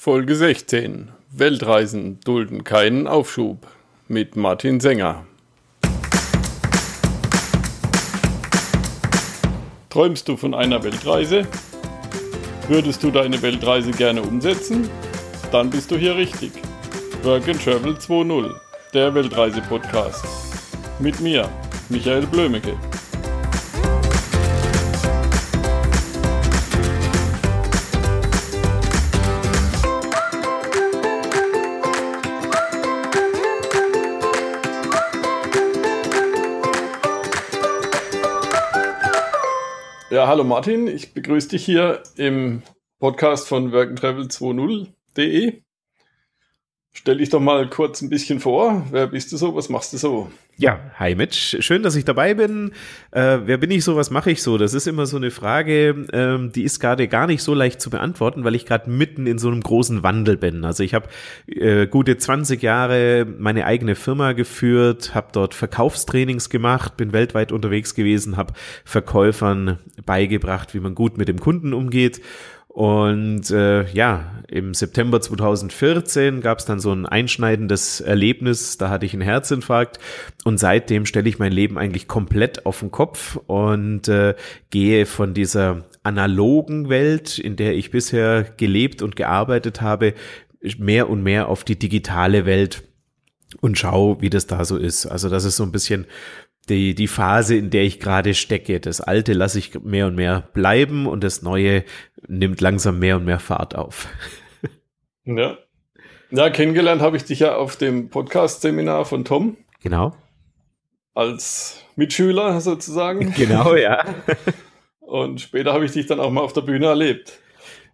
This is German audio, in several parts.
Folge 16. Weltreisen dulden keinen Aufschub mit Martin Sänger. Träumst du von einer Weltreise? Würdest du deine Weltreise gerne umsetzen? Dann bist du hier richtig. Work and Travel 2.0, der Weltreise-Podcast. Mit mir, Michael Blömecke. Ja, hallo Martin, ich begrüße dich hier im Podcast von workandtravel20.de. Stell dich doch mal kurz ein bisschen vor. Wer bist du so? Was machst du so? Ja, hi Mitch. Schön, dass ich dabei bin. Äh, wer bin ich so? Was mache ich so? Das ist immer so eine Frage, ähm, die ist gerade gar nicht so leicht zu beantworten, weil ich gerade mitten in so einem großen Wandel bin. Also ich habe äh, gute 20 Jahre meine eigene Firma geführt, habe dort Verkaufstrainings gemacht, bin weltweit unterwegs gewesen, habe Verkäufern beigebracht, wie man gut mit dem Kunden umgeht und äh, ja, im September 2014 gab es dann so ein einschneidendes Erlebnis, da hatte ich einen Herzinfarkt und seitdem stelle ich mein Leben eigentlich komplett auf den Kopf und äh, gehe von dieser analogen Welt, in der ich bisher gelebt und gearbeitet habe, mehr und mehr auf die digitale Welt und schau, wie das da so ist. Also das ist so ein bisschen die, die Phase, in der ich gerade stecke. Das Alte lasse ich mehr und mehr bleiben und das Neue nimmt langsam mehr und mehr Fahrt auf. Ja. Ja, kennengelernt habe ich dich ja auf dem Podcast-Seminar von Tom. Genau. Als Mitschüler sozusagen. Genau, ja. Und später habe ich dich dann auch mal auf der Bühne erlebt.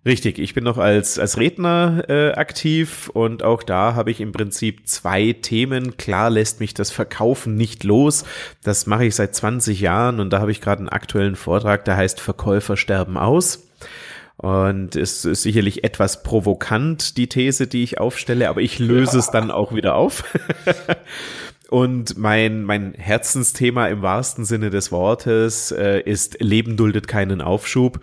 Richtig, ich bin noch als, als Redner äh, aktiv und auch da habe ich im Prinzip zwei Themen. Klar lässt mich das Verkaufen nicht los. Das mache ich seit 20 Jahren und da habe ich gerade einen aktuellen Vortrag, der heißt Verkäufer sterben aus. Und es ist sicherlich etwas provokant, die These, die ich aufstelle, aber ich löse ja. es dann auch wieder auf. Und mein, mein Herzensthema im wahrsten Sinne des Wortes äh, ist Leben duldet keinen Aufschub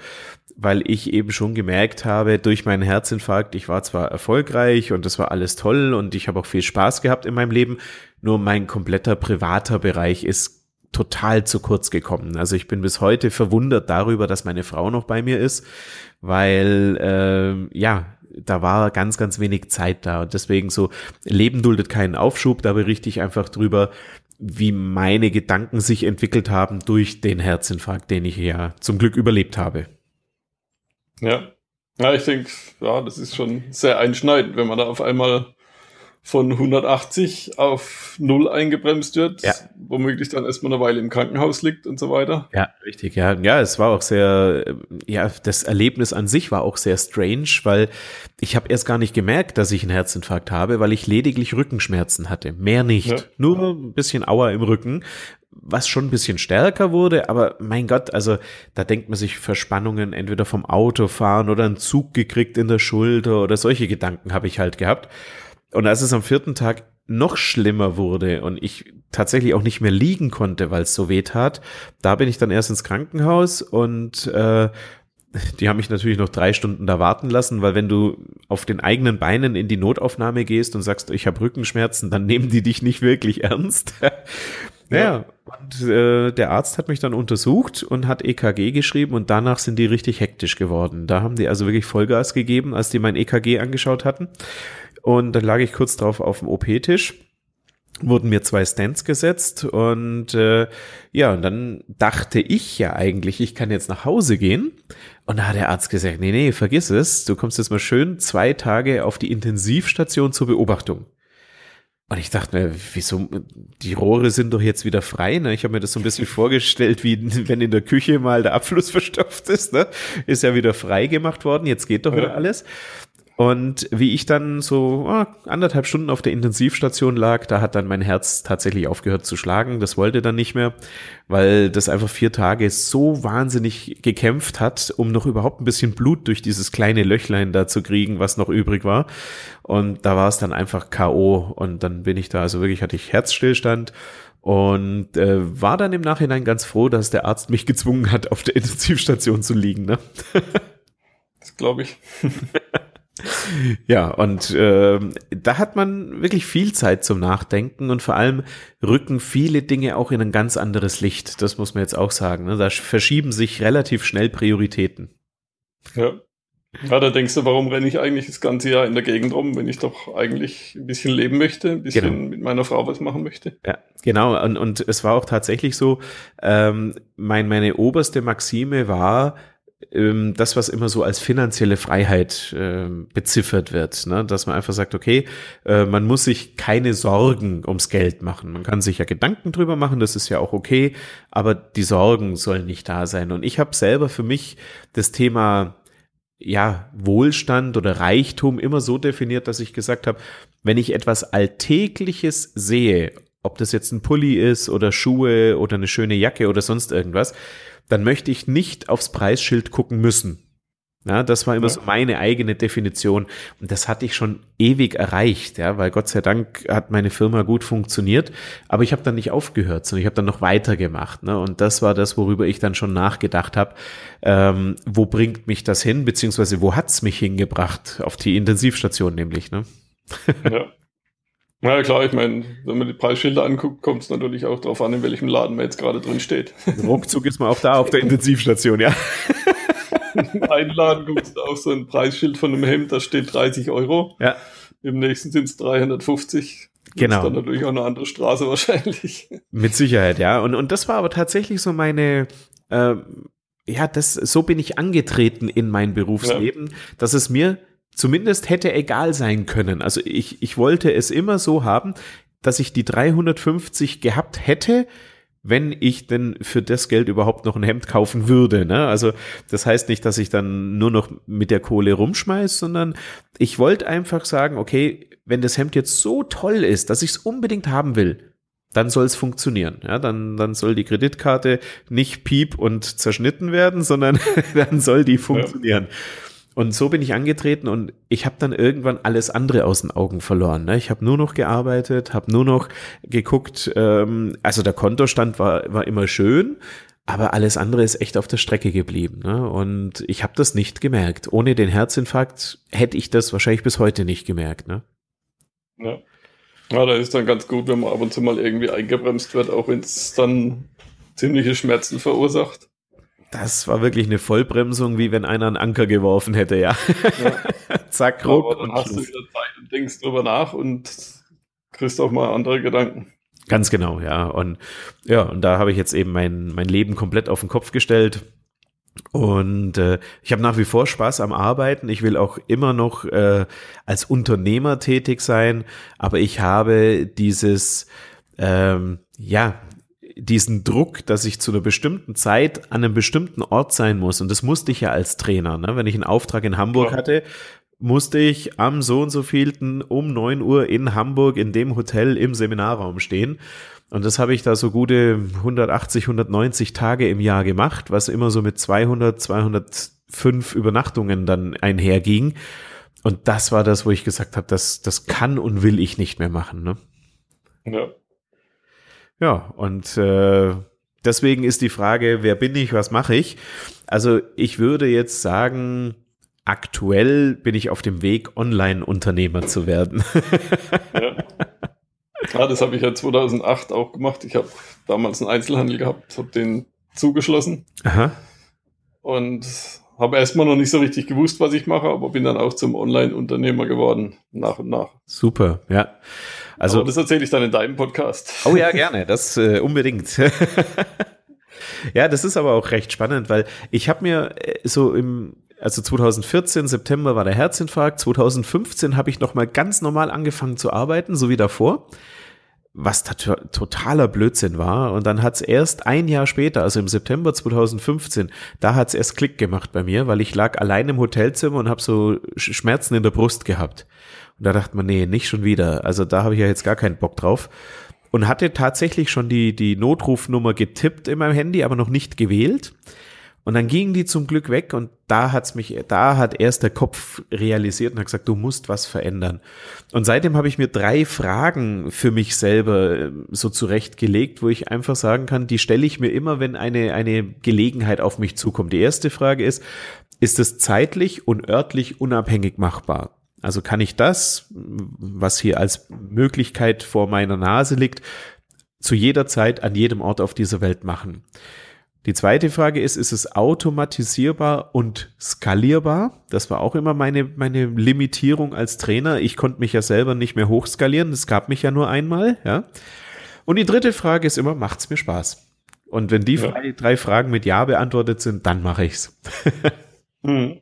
weil ich eben schon gemerkt habe, durch meinen Herzinfarkt, ich war zwar erfolgreich und das war alles toll und ich habe auch viel Spaß gehabt in meinem Leben, nur mein kompletter privater Bereich ist total zu kurz gekommen. Also ich bin bis heute verwundert darüber, dass meine Frau noch bei mir ist, weil äh, ja, da war ganz, ganz wenig Zeit da. Und deswegen so, Leben duldet keinen Aufschub, da berichte ich einfach drüber, wie meine Gedanken sich entwickelt haben durch den Herzinfarkt, den ich ja zum Glück überlebt habe. Ja. Ja, ich denke, ja, das ist schon sehr einschneidend, wenn man da auf einmal von 180 auf 0 eingebremst wird, ja. womöglich dann erstmal eine Weile im Krankenhaus liegt und so weiter. Ja, richtig, ja. Ja, es war auch sehr, ja, das Erlebnis an sich war auch sehr strange, weil ich habe erst gar nicht gemerkt, dass ich einen Herzinfarkt habe, weil ich lediglich Rückenschmerzen hatte. Mehr nicht. Ja. Nur ein bisschen Auer im Rücken, was schon ein bisschen stärker wurde, aber mein Gott, also da denkt man sich Verspannungen entweder vom Autofahren oder einen Zug gekriegt in der Schulter oder solche Gedanken habe ich halt gehabt. Und als es am vierten Tag noch schlimmer wurde und ich tatsächlich auch nicht mehr liegen konnte, weil es so weh tat, da bin ich dann erst ins Krankenhaus und äh, die haben mich natürlich noch drei Stunden da warten lassen, weil wenn du auf den eigenen Beinen in die Notaufnahme gehst und sagst, ich habe Rückenschmerzen, dann nehmen die dich nicht wirklich ernst. Ja, und äh, der Arzt hat mich dann untersucht und hat EKG geschrieben und danach sind die richtig hektisch geworden. Da haben die also wirklich Vollgas gegeben, als die mein EKG angeschaut hatten. Und dann lag ich kurz drauf auf dem OP-Tisch wurden mir zwei Stands gesetzt und äh, ja, und dann dachte ich ja eigentlich, ich kann jetzt nach Hause gehen. Und da hat der Arzt gesagt, nee, nee, vergiss es, du kommst jetzt mal schön zwei Tage auf die Intensivstation zur Beobachtung. Und ich dachte mir, wieso, die Rohre sind doch jetzt wieder frei, ne? Ich habe mir das so ein bisschen vorgestellt, wie wenn in der Küche mal der Abfluss verstopft ist, ne? Ist ja wieder frei gemacht worden, jetzt geht doch wieder alles. Und wie ich dann so oh, anderthalb Stunden auf der Intensivstation lag, da hat dann mein Herz tatsächlich aufgehört zu schlagen. Das wollte dann nicht mehr, weil das einfach vier Tage so wahnsinnig gekämpft hat, um noch überhaupt ein bisschen Blut durch dieses kleine Löchlein da zu kriegen, was noch übrig war. Und da war es dann einfach K.O. Und dann bin ich da, also wirklich hatte ich Herzstillstand und äh, war dann im Nachhinein ganz froh, dass der Arzt mich gezwungen hat, auf der Intensivstation zu liegen. Ne? das glaube ich. ja, und äh, da hat man wirklich viel Zeit zum Nachdenken und vor allem rücken viele Dinge auch in ein ganz anderes Licht. Das muss man jetzt auch sagen. Ne? Da verschieben sich relativ schnell Prioritäten. Ja. Ja, da denkst du, warum renne ich eigentlich das ganze Jahr in der Gegend rum, wenn ich doch eigentlich ein bisschen leben möchte, ein bisschen genau. mit meiner Frau was machen möchte. Ja, genau. Und, und es war auch tatsächlich so, ähm, mein, meine oberste Maxime war, ähm, das, was immer so als finanzielle Freiheit äh, beziffert wird, ne? dass man einfach sagt, okay, äh, man muss sich keine Sorgen ums Geld machen. Man kann sich ja Gedanken drüber machen, das ist ja auch okay, aber die Sorgen sollen nicht da sein. Und ich habe selber für mich das Thema ja, Wohlstand oder Reichtum immer so definiert, dass ich gesagt habe, wenn ich etwas Alltägliches sehe, ob das jetzt ein Pulli ist oder Schuhe oder eine schöne Jacke oder sonst irgendwas, dann möchte ich nicht aufs Preisschild gucken müssen. Ja, das war immer so meine eigene Definition. Und das hatte ich schon ewig erreicht, ja, weil Gott sei Dank hat meine Firma gut funktioniert. Aber ich habe dann nicht aufgehört, sondern ich habe dann noch weitergemacht. Ne? Und das war das, worüber ich dann schon nachgedacht habe. Ähm, wo bringt mich das hin, beziehungsweise wo hat's mich hingebracht? Auf die Intensivstation nämlich. Ne? Ja. Ja, klar, ich meine, wenn man die Preisschilder anguckt, kommt es natürlich auch darauf an, in welchem Laden man jetzt gerade drin steht. Ruckzuck ist man auch da auf der Intensivstation, ja. Ein Laden guckst du auf so ein Preisschild von einem Hemd, da steht 30 Euro. Ja. Im nächsten sind es 350. Genau. Das ist dann natürlich auch eine andere Straße wahrscheinlich. Mit Sicherheit, ja. Und, und das war aber tatsächlich so meine, äh, ja, das, so bin ich angetreten in mein Berufsleben, ja. dass es mir zumindest hätte egal sein können. Also ich, ich wollte es immer so haben, dass ich die 350 gehabt hätte, wenn ich denn für das Geld überhaupt noch ein Hemd kaufen würde. Ne? Also das heißt nicht, dass ich dann nur noch mit der Kohle rumschmeiß, sondern ich wollte einfach sagen, okay, wenn das Hemd jetzt so toll ist, dass ich es unbedingt haben will, dann soll es funktionieren. Ja, dann, dann soll die Kreditkarte nicht piep und zerschnitten werden, sondern dann soll die funktionieren. Ja. Und so bin ich angetreten und ich habe dann irgendwann alles andere aus den Augen verloren. Ne? Ich habe nur noch gearbeitet, habe nur noch geguckt, ähm, also der Kontostand war, war immer schön, aber alles andere ist echt auf der Strecke geblieben. Ne? Und ich habe das nicht gemerkt. Ohne den Herzinfarkt hätte ich das wahrscheinlich bis heute nicht gemerkt. Ne? Ja. ja, da ist dann ganz gut, wenn man ab und zu mal irgendwie eingebremst wird, auch wenn es dann ziemliche Schmerzen verursacht. Das war wirklich eine Vollbremsung, wie wenn einer einen Anker geworfen hätte, ja. ja. Zack, ruck. Aber dann hast Schluss. du wieder Zeit und denkst drüber nach und kriegst auch mal andere Gedanken. Ganz genau, ja. Und ja, und da habe ich jetzt eben mein, mein Leben komplett auf den Kopf gestellt. Und äh, ich habe nach wie vor Spaß am Arbeiten. Ich will auch immer noch äh, als Unternehmer tätig sein, aber ich habe dieses ähm, ja diesen Druck, dass ich zu einer bestimmten Zeit an einem bestimmten Ort sein muss. Und das musste ich ja als Trainer. Ne? Wenn ich einen Auftrag in Hamburg ja. hatte, musste ich am so und so vielten um neun Uhr in Hamburg in dem Hotel im Seminarraum stehen. Und das habe ich da so gute 180, 190 Tage im Jahr gemacht, was immer so mit 200, 205 Übernachtungen dann einherging. Und das war das, wo ich gesagt habe, das, das kann und will ich nicht mehr machen. Ne? Ja. Ja, und äh, deswegen ist die Frage, wer bin ich, was mache ich? Also ich würde jetzt sagen, aktuell bin ich auf dem Weg, Online-Unternehmer zu werden. ja. ja, das habe ich ja 2008 auch gemacht. Ich habe damals einen Einzelhandel gehabt, habe den zugeschlossen. Aha. Und habe erstmal noch nicht so richtig gewusst, was ich mache, aber bin dann auch zum Online-Unternehmer geworden, nach und nach. Super, ja. Also, aber das erzähle ich dann in deinem Podcast. Oh ja, gerne, das äh, unbedingt. ja, das ist aber auch recht spannend, weil ich habe mir äh, so im also 2014 September war der Herzinfarkt, 2015 habe ich noch mal ganz normal angefangen zu arbeiten, so wie davor was totaler Blödsinn war. Und dann hat's erst ein Jahr später, also im September 2015, da hat's erst Klick gemacht bei mir, weil ich lag allein im Hotelzimmer und habe so Schmerzen in der Brust gehabt. Und da dachte man, nee, nicht schon wieder. Also da habe ich ja jetzt gar keinen Bock drauf. Und hatte tatsächlich schon die, die Notrufnummer getippt in meinem Handy, aber noch nicht gewählt. Und dann gingen die zum Glück weg und da hat's mich, da hat erst der Kopf realisiert und hat gesagt, du musst was verändern. Und seitdem habe ich mir drei Fragen für mich selber ähm, so zurechtgelegt, wo ich einfach sagen kann, die stelle ich mir immer, wenn eine, eine Gelegenheit auf mich zukommt. Die erste Frage ist, ist es zeitlich und örtlich unabhängig machbar? Also kann ich das, was hier als Möglichkeit vor meiner Nase liegt, zu jeder Zeit an jedem Ort auf dieser Welt machen. Die zweite Frage ist, ist es automatisierbar und skalierbar? Das war auch immer meine, meine Limitierung als Trainer. Ich konnte mich ja selber nicht mehr hochskalieren. Es gab mich ja nur einmal, ja. Und die dritte Frage ist immer, macht's mir Spaß? Und wenn die ja. drei Fragen mit Ja beantwortet sind, dann mache ich's. hm.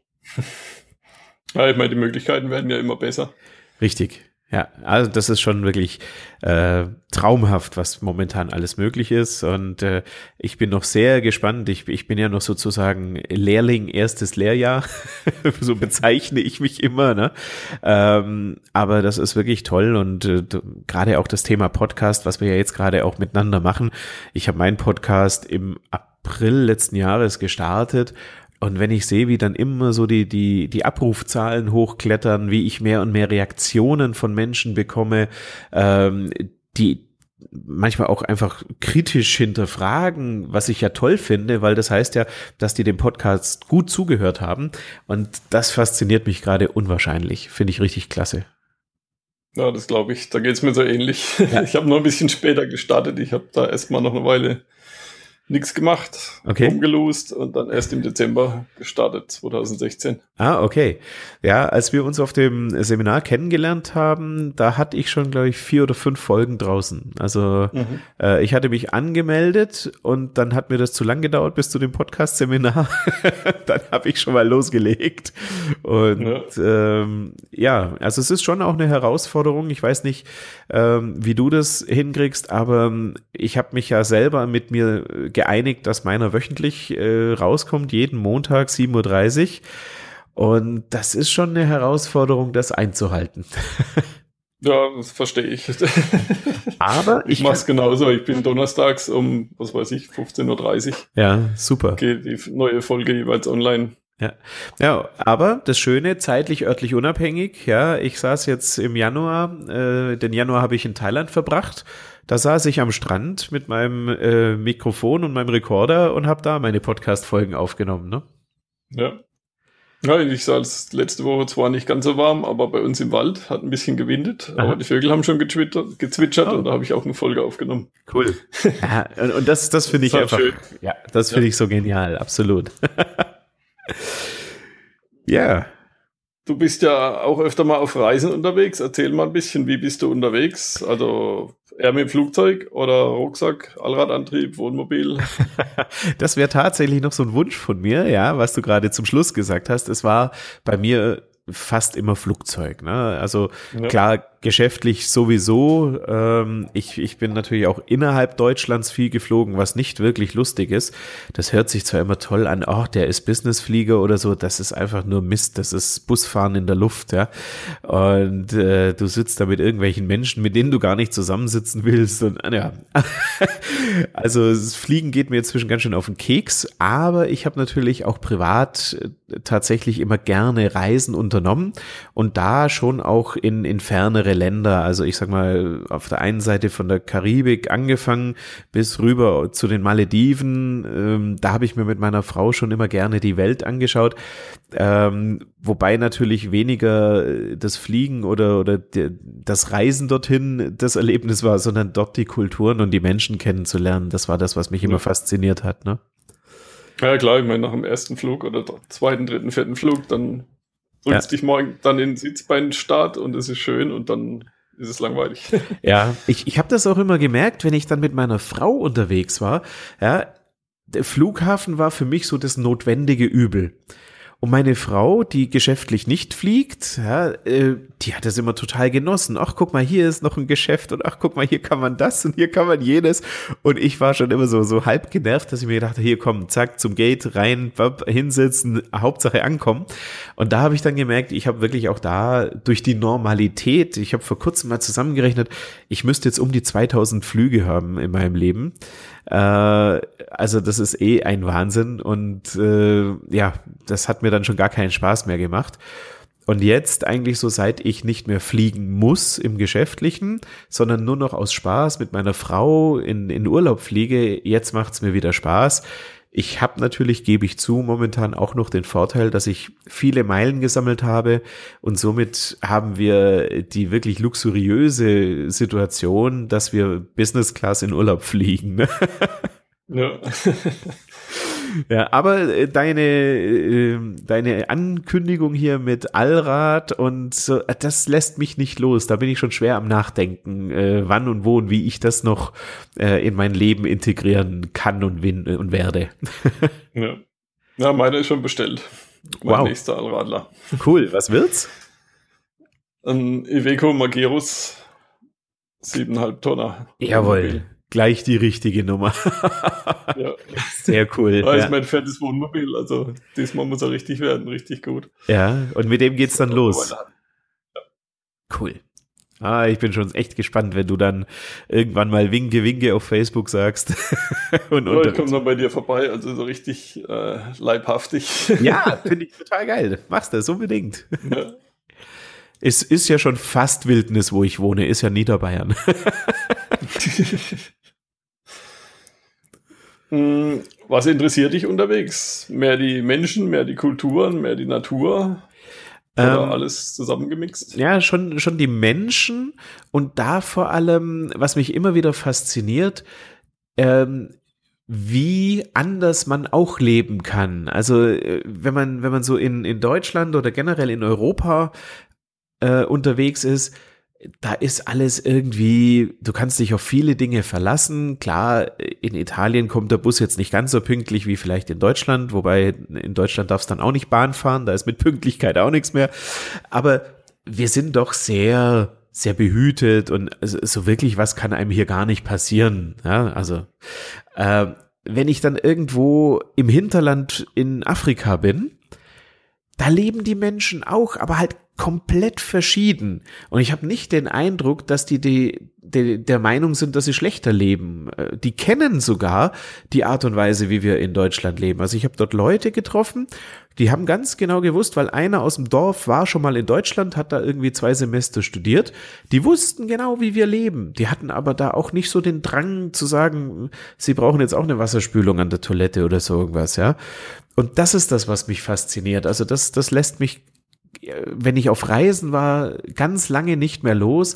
Ja, ich meine, die Möglichkeiten werden ja immer besser. Richtig. Ja, also das ist schon wirklich äh, traumhaft, was momentan alles möglich ist. Und äh, ich bin noch sehr gespannt. Ich, ich bin ja noch sozusagen Lehrling, erstes Lehrjahr. so bezeichne ich mich immer. Ne? Ähm, aber das ist wirklich toll. Und äh, gerade auch das Thema Podcast, was wir ja jetzt gerade auch miteinander machen. Ich habe meinen Podcast im April letzten Jahres gestartet und wenn ich sehe, wie dann immer so die, die, die Abrufzahlen hochklettern, wie ich mehr und mehr Reaktionen von Menschen bekomme, ähm, die manchmal auch einfach kritisch hinterfragen, was ich ja toll finde, weil das heißt ja, dass die dem Podcast gut zugehört haben. Und das fasziniert mich gerade unwahrscheinlich. Finde ich richtig klasse. Ja, das glaube ich. Da geht es mir so ähnlich. Ja. Ich habe noch ein bisschen später gestartet. Ich habe da erstmal noch eine Weile nichts gemacht, okay. umgelost und dann erst im Dezember gestartet, 2016. Ah, okay. Ja, als wir uns auf dem Seminar kennengelernt haben, da hatte ich schon, glaube ich, vier oder fünf Folgen draußen. Also mhm. äh, ich hatte mich angemeldet und dann hat mir das zu lang gedauert bis zu dem Podcast-Seminar. dann habe ich schon mal losgelegt. Und ja. Ähm, ja, also es ist schon auch eine Herausforderung. Ich weiß nicht, ähm, wie du das hinkriegst, aber ich habe mich ja selber mit mir geeinigt, dass meiner wöchentlich äh, rauskommt, jeden Montag 7.30 Uhr. Und das ist schon eine Herausforderung, das einzuhalten. Ja, das verstehe ich. Aber ich, ich mache es genauso. Ich bin donnerstags um, was weiß ich, 15.30 Uhr. Ja, super. Geht die neue Folge jeweils online. Ja. ja, aber das Schöne, zeitlich, örtlich unabhängig. Ja, ich saß jetzt im Januar, äh, den Januar habe ich in Thailand verbracht da saß ich am Strand mit meinem äh, Mikrofon und meinem Rekorder und habe da meine Podcast-Folgen aufgenommen. Ne? Ja. Ja, ich saß letzte Woche zwar nicht ganz so warm, aber bei uns im Wald hat ein bisschen gewindet. Aha. Aber die Vögel haben schon gezwitschert oh. und da habe ich auch eine Folge aufgenommen. Cool. ja, und das, das finde ich einfach. Schön. Ja, das finde ja. ich so genial, absolut. ja. Du bist ja auch öfter mal auf Reisen unterwegs. Erzähl mal ein bisschen, wie bist du unterwegs? Also eher mit dem Flugzeug oder Rucksack, Allradantrieb, Wohnmobil? das wäre tatsächlich noch so ein Wunsch von mir, ja, was du gerade zum Schluss gesagt hast. Es war bei mir fast immer Flugzeug. Ne? Also ja. klar, geschäftlich sowieso. Ähm, ich, ich bin natürlich auch innerhalb Deutschlands viel geflogen, was nicht wirklich lustig ist. Das hört sich zwar immer toll an, oh, der ist Businessflieger oder so, das ist einfach nur Mist, das ist Busfahren in der Luft, ja. Und äh, du sitzt da mit irgendwelchen Menschen, mit denen du gar nicht zusammensitzen willst. Und ja. also das Fliegen geht mir inzwischen ganz schön auf den Keks, aber ich habe natürlich auch privat äh, tatsächlich immer gerne Reisen unternommen und da schon auch in, in fernere andere Länder. Also ich sag mal, auf der einen Seite von der Karibik angefangen bis rüber zu den Malediven. Ähm, da habe ich mir mit meiner Frau schon immer gerne die Welt angeschaut. Ähm, wobei natürlich weniger das Fliegen oder, oder das Reisen dorthin das Erlebnis war, sondern dort die Kulturen und die Menschen kennenzulernen. Das war das, was mich immer ja. fasziniert hat. Ne? Ja klar, ich meine, nach dem ersten Flug oder zweiten, dritten, vierten Flug, dann drückst ja. dich morgen dann in den Sitzbeinstart und es ist schön und dann ist es langweilig. Ja, ich, ich habe das auch immer gemerkt, wenn ich dann mit meiner Frau unterwegs war. Ja, der Flughafen war für mich so das notwendige Übel. Und meine Frau, die geschäftlich nicht fliegt, ja, äh, die hat das immer total genossen. Ach, guck mal, hier ist noch ein Geschäft und ach, guck mal, hier kann man das und hier kann man jenes. Und ich war schon immer so, so halb genervt, dass ich mir gedacht habe, hier komm, zack, zum Gate rein, hinsetzen, Hauptsache ankommen. Und da habe ich dann gemerkt, ich habe wirklich auch da durch die Normalität, ich habe vor kurzem mal zusammengerechnet, ich müsste jetzt um die 2000 Flüge haben in meinem Leben. Äh, also das ist eh ein Wahnsinn und äh, ja, das hat mir dann schon gar keinen Spaß mehr gemacht. Und jetzt eigentlich so, seit ich nicht mehr fliegen muss im Geschäftlichen, sondern nur noch aus Spaß mit meiner Frau in, in Urlaub fliege, jetzt macht's mir wieder Spaß. Ich habe natürlich, gebe ich zu, momentan auch noch den Vorteil, dass ich viele Meilen gesammelt habe und somit haben wir die wirklich luxuriöse Situation, dass wir Business Class in Urlaub fliegen. Ne? Ja. Ja, aber äh, deine, äh, deine Ankündigung hier mit Allrad und so, äh, das lässt mich nicht los. Da bin ich schon schwer am Nachdenken, äh, wann und wo und wie ich das noch äh, in mein Leben integrieren kann und, win und werde. ja. ja, meine ist schon bestellt. Mein wow. nächster Allradler. Cool, was wird's? Ein Iveco Magerus 7,5 Tonner. Jawohl gleich die richtige Nummer. ja. Sehr cool. Das ja. ist mein fettes Wohnmobil, also diesmal muss er richtig werden, richtig gut. Ja, und mit dem geht's dann los. Ja. Cool. Ah, ich bin schon echt gespannt, wenn du dann irgendwann mal Winke, Winke auf Facebook sagst. und ja, ich komme noch bei dir vorbei, also so richtig äh, leibhaftig. ja, finde ich total geil. Machst das unbedingt. Ja. Es ist ja schon fast Wildnis, wo ich wohne, ist ja Niederbayern. Hm, was interessiert dich unterwegs? Mehr die Menschen, mehr die Kulturen, mehr die Natur? Oder ähm, alles zusammengemixt? Ja, schon, schon die Menschen und da vor allem, was mich immer wieder fasziniert, ähm, wie anders man auch leben kann. Also äh, wenn man, wenn man so in, in Deutschland oder generell in Europa äh, unterwegs ist, da ist alles irgendwie, du kannst dich auf viele Dinge verlassen. Klar, in Italien kommt der Bus jetzt nicht ganz so pünktlich wie vielleicht in Deutschland, wobei in Deutschland darfst dann auch nicht Bahn fahren, da ist mit Pünktlichkeit auch nichts mehr. Aber wir sind doch sehr, sehr behütet und so wirklich was kann einem hier gar nicht passieren. Ja, also, äh, wenn ich dann irgendwo im Hinterland in Afrika bin, da leben die Menschen auch, aber halt komplett verschieden. Und ich habe nicht den Eindruck, dass die, die, die der Meinung sind, dass sie schlechter leben. Äh, die kennen sogar die Art und Weise, wie wir in Deutschland leben. Also ich habe dort Leute getroffen, die haben ganz genau gewusst, weil einer aus dem Dorf war schon mal in Deutschland, hat da irgendwie zwei Semester studiert. Die wussten genau, wie wir leben. Die hatten aber da auch nicht so den Drang zu sagen, sie brauchen jetzt auch eine Wasserspülung an der Toilette oder so irgendwas, ja. Und das ist das, was mich fasziniert. Also das, das lässt mich wenn ich auf Reisen war, ganz lange nicht mehr los,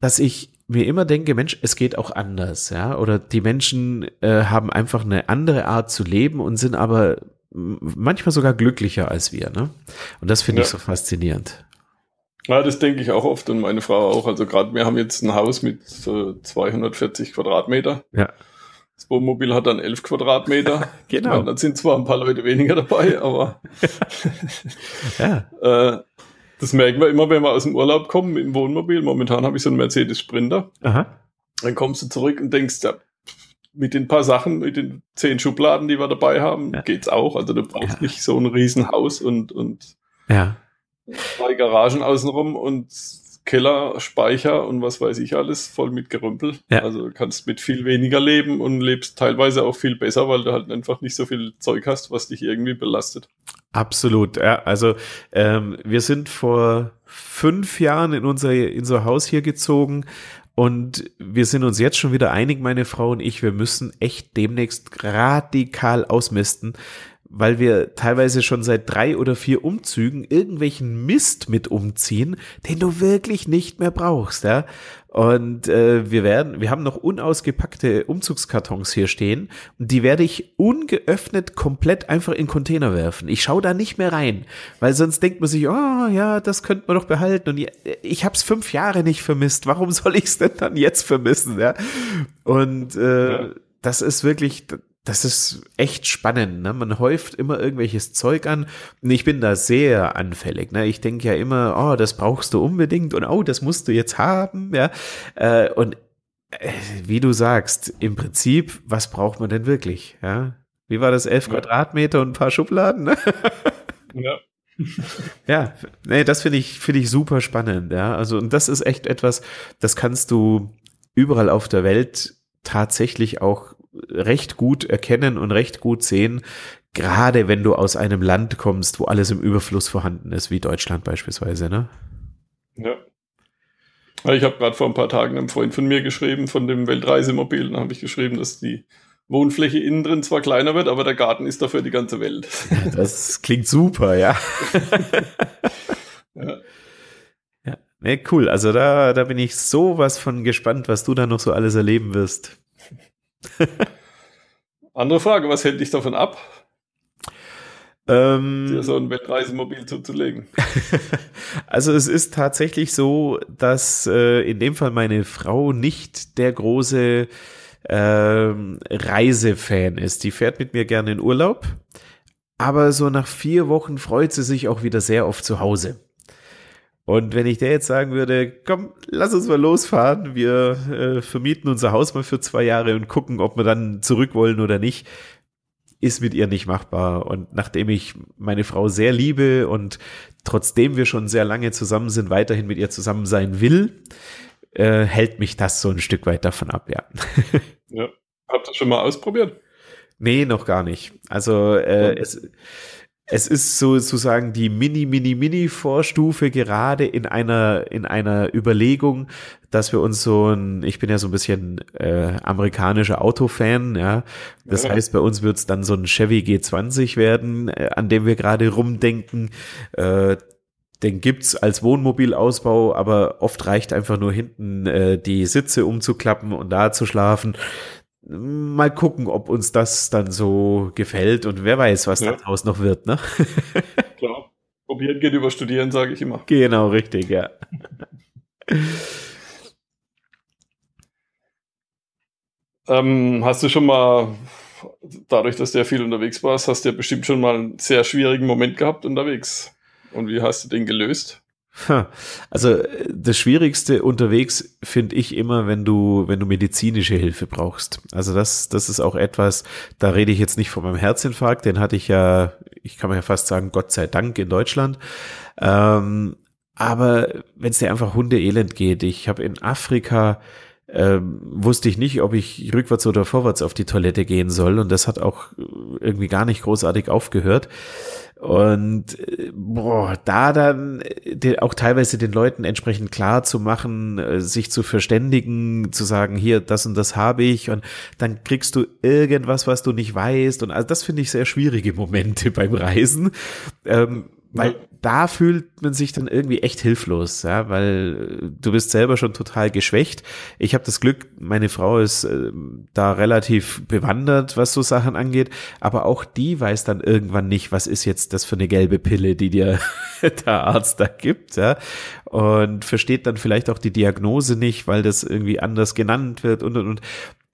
dass ich mir immer denke, Mensch, es geht auch anders, ja, oder die Menschen äh, haben einfach eine andere Art zu leben und sind aber manchmal sogar glücklicher als wir, ne? Und das finde ja. ich so faszinierend. Ja, das denke ich auch oft und meine Frau auch. Also gerade wir haben jetzt ein Haus mit so 240 Quadratmeter. Ja. Das Wohnmobil hat dann 11 Quadratmeter. genau. Meine, dann sind zwar ein paar Leute weniger dabei, aber ja. äh, das merken wir immer, wenn wir aus dem Urlaub kommen mit dem Wohnmobil. Momentan habe ich so einen Mercedes Sprinter. Aha. Dann kommst du zurück und denkst, ja, mit den paar Sachen, mit den zehn Schubladen, die wir dabei haben, ja. geht's auch. Also du brauchst ja. nicht so ein Riesenhaus und, und ja. zwei Garagen außenrum und Keller, Speicher und was weiß ich alles, voll mit Gerümpel. Ja. Also kannst mit viel weniger leben und lebst teilweise auch viel besser, weil du halt einfach nicht so viel Zeug hast, was dich irgendwie belastet. Absolut, ja. Also ähm, wir sind vor fünf Jahren in unser, in unser Haus hier gezogen und wir sind uns jetzt schon wieder einig, meine Frau und ich, wir müssen echt demnächst radikal ausmisten, weil wir teilweise schon seit drei oder vier Umzügen irgendwelchen Mist mit umziehen, den du wirklich nicht mehr brauchst, ja. Und äh, wir werden, wir haben noch unausgepackte Umzugskartons hier stehen und die werde ich ungeöffnet komplett einfach in Container werfen. Ich schaue da nicht mehr rein, weil sonst denkt man sich, oh ja, das könnte man doch behalten. Und ich habe es fünf Jahre nicht vermisst. Warum soll ich es denn dann jetzt vermissen? Ja? Und äh, ja. das ist wirklich, das ist echt spannend. Ne? Man häuft immer irgendwelches Zeug an. Und ich bin da sehr anfällig. Ne? Ich denke ja immer, oh, das brauchst du unbedingt und oh, das musst du jetzt haben. Ja? Äh, und äh, wie du sagst, im Prinzip, was braucht man denn wirklich? Ja? Wie war das? Elf ja. Quadratmeter und ein paar Schubladen? Ne? ja. ja, nee, das finde ich, finde ich super spannend. Ja, also, und das ist echt etwas, das kannst du überall auf der Welt tatsächlich auch recht gut erkennen und recht gut sehen, gerade wenn du aus einem Land kommst, wo alles im Überfluss vorhanden ist, wie Deutschland beispielsweise, ne? Ja. Ich habe gerade vor ein paar Tagen einem Freund von mir geschrieben, von dem Weltreisemobil, da habe ich geschrieben, dass die Wohnfläche innen drin zwar kleiner wird, aber der Garten ist dafür die ganze Welt. Das klingt super, ja. ja. ja. Nee, cool. Also da, da bin ich sowas von gespannt, was du da noch so alles erleben wirst. Andere Frage, was hält dich davon ab? Ähm, dir so ein Weltreisemobil zuzulegen. also es ist tatsächlich so, dass äh, in dem Fall meine Frau nicht der große ähm, Reisefan ist. Die fährt mit mir gerne in Urlaub, aber so nach vier Wochen freut sie sich auch wieder sehr oft zu Hause. Und wenn ich der jetzt sagen würde, komm, lass uns mal losfahren, wir äh, vermieten unser Haus mal für zwei Jahre und gucken, ob wir dann zurück wollen oder nicht, ist mit ihr nicht machbar. Und nachdem ich meine Frau sehr liebe und trotzdem wir schon sehr lange zusammen sind, weiterhin mit ihr zusammen sein will, äh, hält mich das so ein Stück weit davon ab, ja. ja. Habt ihr schon mal ausprobiert? Nee, noch gar nicht. Also äh, es, es ist sozusagen die Mini, Mini, Mini-Vorstufe gerade in einer, in einer Überlegung, dass wir uns so ein, ich bin ja so ein bisschen äh, amerikanischer Autofan, ja. Das ja. heißt, bei uns wird es dann so ein Chevy G20 werden, äh, an dem wir gerade rumdenken. Äh, den gibt's als Wohnmobilausbau, aber oft reicht einfach nur hinten äh, die Sitze umzuklappen und da zu schlafen. Mal gucken, ob uns das dann so gefällt und wer weiß, was ja. daraus noch wird, ne? Klar. Probieren geht über Studieren, sage ich immer. Genau, richtig, ja. ähm, hast du schon mal, dadurch, dass du ja viel unterwegs warst, hast du ja bestimmt schon mal einen sehr schwierigen Moment gehabt unterwegs. Und wie hast du den gelöst? Also das Schwierigste unterwegs finde ich immer, wenn du, wenn du medizinische Hilfe brauchst. Also das, das ist auch etwas, da rede ich jetzt nicht von meinem Herzinfarkt, den hatte ich ja, ich kann mir ja fast sagen, Gott sei Dank in Deutschland. Ähm, aber wenn es dir einfach Hundeelend geht, ich habe in Afrika ähm, wusste ich nicht, ob ich rückwärts oder vorwärts auf die Toilette gehen soll und das hat auch irgendwie gar nicht großartig aufgehört. Und äh, boah, da dann äh, auch teilweise den Leuten entsprechend klar zu machen, äh, sich zu verständigen, zu sagen, hier, das und das habe ich und dann kriegst du irgendwas, was du nicht weißt. Und also das finde ich sehr schwierige Momente beim Reisen. Ähm, weil da fühlt man sich dann irgendwie echt hilflos, ja, weil äh, du bist selber schon total geschwächt. Ich habe das Glück, meine Frau ist äh, da relativ bewandert, was so Sachen angeht, aber auch die weiß dann irgendwann nicht, was ist jetzt das für eine gelbe Pille, die dir der Arzt da gibt, ja, und versteht dann vielleicht auch die Diagnose nicht, weil das irgendwie anders genannt wird und und und.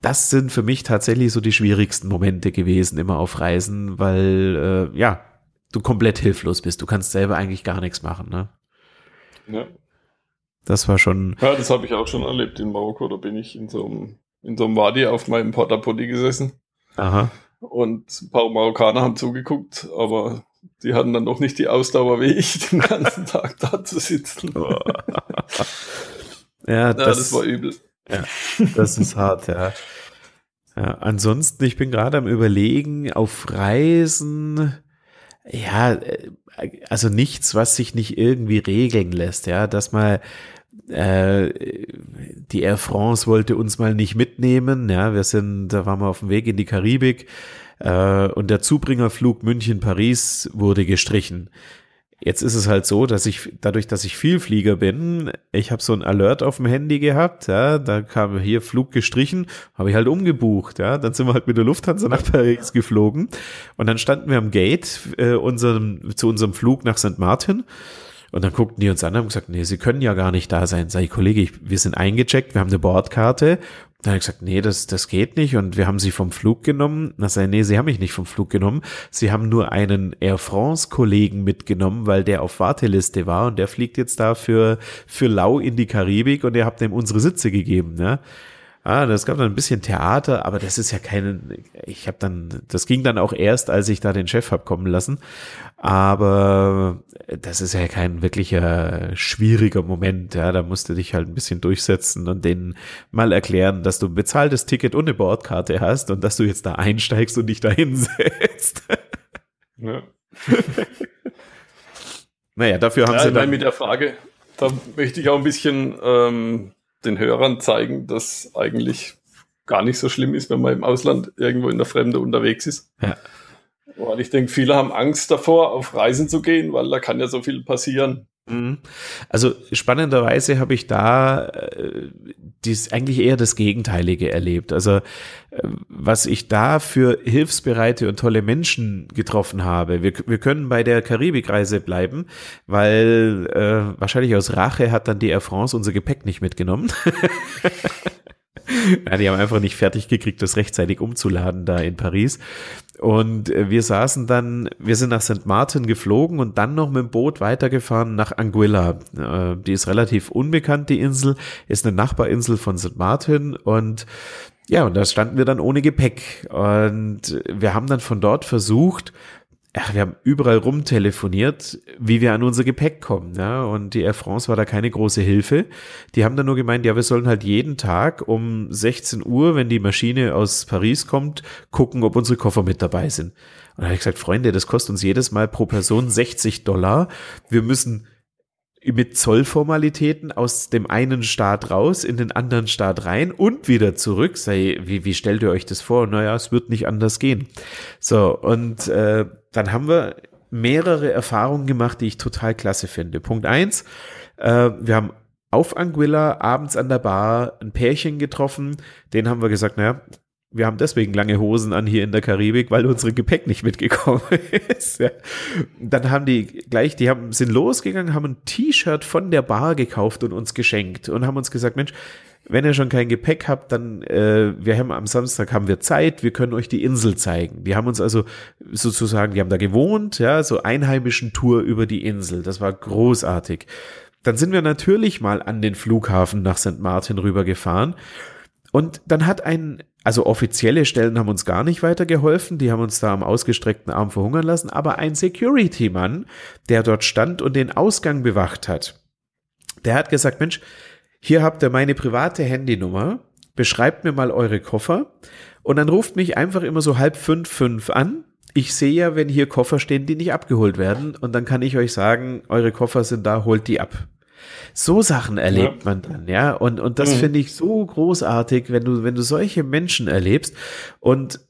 Das sind für mich tatsächlich so die schwierigsten Momente gewesen, immer auf Reisen, weil äh, ja, du komplett hilflos bist. Du kannst selber eigentlich gar nichts machen, ne? Ja. Das war schon. Ja, das habe ich auch schon erlebt in Marokko. Da bin ich in so einem, in so einem Wadi auf meinem Porta gesessen. Aha. Und ein paar Marokkaner haben zugeguckt, aber die hatten dann noch nicht die Ausdauer wie ich, den ganzen Tag da zu sitzen. ja, das, ja, das war übel. Ja, das ist hart, ja. ja. Ansonsten, ich bin gerade am überlegen, auf Reisen, ja, äh, also nichts, was sich nicht irgendwie regeln lässt, ja, dass mal äh, die Air France wollte uns mal nicht mitnehmen, ja, wir sind, da waren wir auf dem Weg in die Karibik äh, und der Zubringerflug München-Paris wurde gestrichen. Jetzt ist es halt so, dass ich, dadurch, dass ich Vielflieger bin, ich habe so ein Alert auf dem Handy gehabt, ja, da kam hier Flug gestrichen, habe ich halt umgebucht, ja, dann sind wir halt mit der Lufthansa nach Paris geflogen und dann standen wir am Gate äh, unserem, zu unserem Flug nach St. Martin und dann guckten die uns an und haben gesagt, nee, sie können ja gar nicht da sein. Sag ich, Kollege, ich, wir sind eingecheckt, wir haben eine Bordkarte dann habe ich gesagt, nee, das, das geht nicht. Und wir haben sie vom Flug genommen. Na, sei, nee, sie haben mich nicht vom Flug genommen. Sie haben nur einen Air France-Kollegen mitgenommen, weil der auf Warteliste war und der fliegt jetzt da für, für Lau in die Karibik und ihr habt ihm unsere Sitze gegeben, ne? Ah, das gab dann ein bisschen Theater, aber das ist ja kein, ich habe dann, das ging dann auch erst, als ich da den Chef hab kommen lassen. Aber das ist ja kein wirklicher schwieriger Moment. Ja, da musst du dich halt ein bisschen durchsetzen und denen mal erklären, dass du ein bezahltes Ticket und eine Bordkarte hast und dass du jetzt da einsteigst und dich da hinsetzt. Ja. naja, dafür haben ja, sie dann. Mit der Frage, da möchte ich auch ein bisschen ähm, den Hörern zeigen, dass eigentlich gar nicht so schlimm ist, wenn man im Ausland irgendwo in der Fremde unterwegs ist. Ja. Weil ich denke, viele haben Angst davor, auf Reisen zu gehen, weil da kann ja so viel passieren. Mhm. Also spannenderweise habe ich da äh, dies eigentlich eher das Gegenteilige erlebt. Also äh, was ich da für hilfsbereite und tolle Menschen getroffen habe. Wir, wir können bei der Karibikreise bleiben, weil äh, wahrscheinlich aus Rache hat dann die Air France unser Gepäck nicht mitgenommen. ja, die haben einfach nicht fertig gekriegt, das rechtzeitig umzuladen da in Paris. Und äh, wir saßen dann, wir sind nach St. Martin geflogen und dann noch mit dem Boot weitergefahren nach Anguilla. Äh, die ist relativ unbekannt, die Insel, ist eine Nachbarinsel von St. Martin und ja, und da standen wir dann ohne Gepäck. Und wir haben dann von dort versucht, ja, wir haben überall rumtelefoniert, wie wir an unser Gepäck kommen. Ja? Und die Air France war da keine große Hilfe. Die haben dann nur gemeint, ja, wir sollen halt jeden Tag um 16 Uhr, wenn die Maschine aus Paris kommt, gucken, ob unsere Koffer mit dabei sind. Und da habe ich gesagt, Freunde, das kostet uns jedes Mal pro Person 60 Dollar. Wir müssen mit Zollformalitäten aus dem einen Staat raus in den anderen Staat rein und wieder zurück. Sei, wie, wie stellt ihr euch das vor? Naja, es wird nicht anders gehen. So, und äh, dann haben wir mehrere Erfahrungen gemacht, die ich total klasse finde. Punkt eins, äh, wir haben auf Anguilla abends an der Bar ein Pärchen getroffen, den haben wir gesagt, naja, wir haben deswegen lange Hosen an hier in der Karibik, weil unsere Gepäck nicht mitgekommen ist. Ja. Dann haben die gleich, die haben, sind losgegangen, haben ein T-Shirt von der Bar gekauft und uns geschenkt und haben uns gesagt, Mensch, wenn ihr schon kein Gepäck habt, dann äh, wir haben am Samstag haben wir Zeit, wir können euch die Insel zeigen. Die haben uns also sozusagen, die haben da gewohnt, ja, so einheimischen Tour über die Insel. Das war großartig. Dann sind wir natürlich mal an den Flughafen nach St. Martin rübergefahren. Und dann hat ein, also offizielle Stellen haben uns gar nicht weitergeholfen, die haben uns da am ausgestreckten Arm verhungern lassen, aber ein Security-Mann, der dort stand und den Ausgang bewacht hat, der hat gesagt, Mensch, hier habt ihr meine private Handynummer, beschreibt mir mal eure Koffer. Und dann ruft mich einfach immer so halb fünf, fünf an. Ich sehe ja, wenn hier Koffer stehen, die nicht abgeholt werden. Und dann kann ich euch sagen, eure Koffer sind da, holt die ab. So Sachen erlebt ja. man dann, ja. Und, und das mhm. finde ich so großartig, wenn du, wenn du solche Menschen erlebst. Und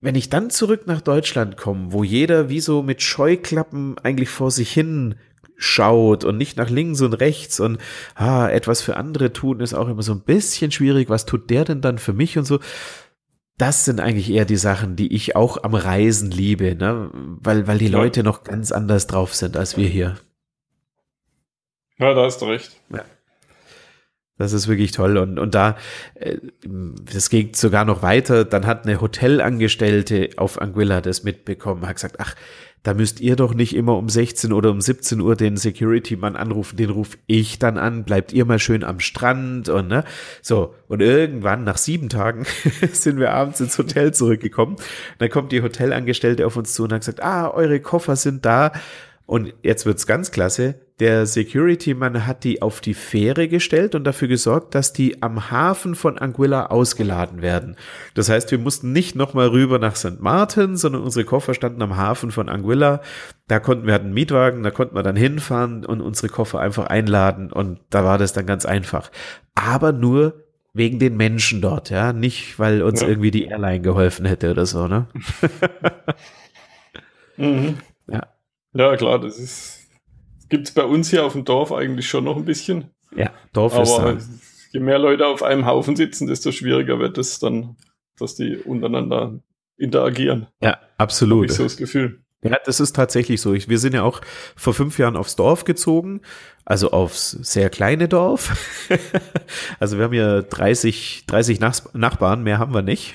wenn ich dann zurück nach Deutschland komme, wo jeder wie so mit Scheuklappen eigentlich vor sich hin schaut und nicht nach links und rechts und ah, etwas für andere tun ist auch immer so ein bisschen schwierig. Was tut der denn dann für mich und so? Das sind eigentlich eher die Sachen, die ich auch am Reisen liebe, ne? weil, weil die Leute noch ganz anders drauf sind als wir hier. Ja, da hast du recht. Ja. Das ist wirklich toll. Und, und da, äh, das geht sogar noch weiter. Dann hat eine Hotelangestellte auf Anguilla das mitbekommen, hat gesagt, ach, da müsst ihr doch nicht immer um 16 oder um 17 Uhr den Security-Mann anrufen, den ruf ich dann an, bleibt ihr mal schön am Strand und ne, so. Und irgendwann, nach sieben Tagen, sind wir abends ins Hotel zurückgekommen. Dann kommt die Hotelangestellte auf uns zu und hat gesagt, ah, eure Koffer sind da. Und jetzt wird's ganz klasse. Der Security-Mann hat die auf die Fähre gestellt und dafür gesorgt, dass die am Hafen von Anguilla ausgeladen werden. Das heißt, wir mussten nicht nochmal rüber nach St. Martin, sondern unsere Koffer standen am Hafen von Anguilla. Da konnten wir hatten einen Mietwagen, da konnten wir dann hinfahren und unsere Koffer einfach einladen und da war das dann ganz einfach. Aber nur wegen den Menschen dort, ja, nicht weil uns ja. irgendwie die Airline geholfen hätte oder so, ne? mhm. Ja. Ja, klar, das ist gibt es bei uns hier auf dem Dorf eigentlich schon noch ein bisschen. Ja, Dorf Aber ist da. je mehr Leute auf einem Haufen sitzen, desto schwieriger wird es dann, dass die untereinander interagieren. Ja, absolut. Hab ich so das Gefühl. Ja, das ist tatsächlich so. wir sind ja auch vor fünf Jahren aufs Dorf gezogen, also aufs sehr kleine Dorf. also wir haben ja 30, 30 Nachbarn, mehr haben wir nicht.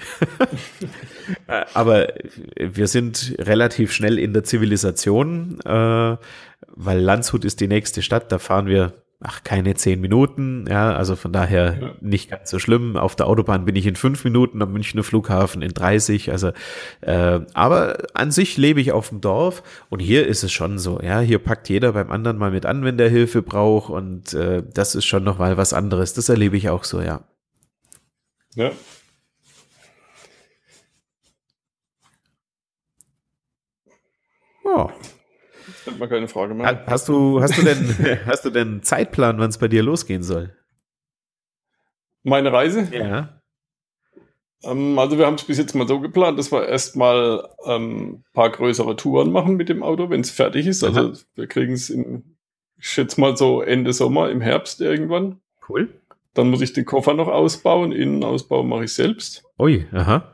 Aber wir sind relativ schnell in der Zivilisation, äh, weil Landshut ist die nächste Stadt, da fahren wir ach, keine zehn Minuten, ja, also von daher ja. nicht ganz so schlimm. Auf der Autobahn bin ich in fünf Minuten, am Münchner Flughafen in 30, also, äh, aber an sich lebe ich auf dem Dorf und hier ist es schon so, ja, hier packt jeder beim anderen mal mit an, wenn der Hilfe braucht und äh, das ist schon noch mal was anderes. Das erlebe ich auch so, ja. Ja. Oh. Stellt mal keine Frage mehr. Hast du, hast du denn, hast du denn einen Zeitplan, wann es bei dir losgehen soll? Meine Reise? Ja. Ähm, also wir haben es bis jetzt mal so geplant, dass wir erstmal ähm, paar größere Touren machen mit dem Auto, wenn es fertig ist. Also Aha. wir kriegen es in, ich schätze mal so Ende Sommer, im Herbst irgendwann. Cool. Dann muss ich den Koffer noch ausbauen. Innenausbau mache ich selbst. Ui, aha.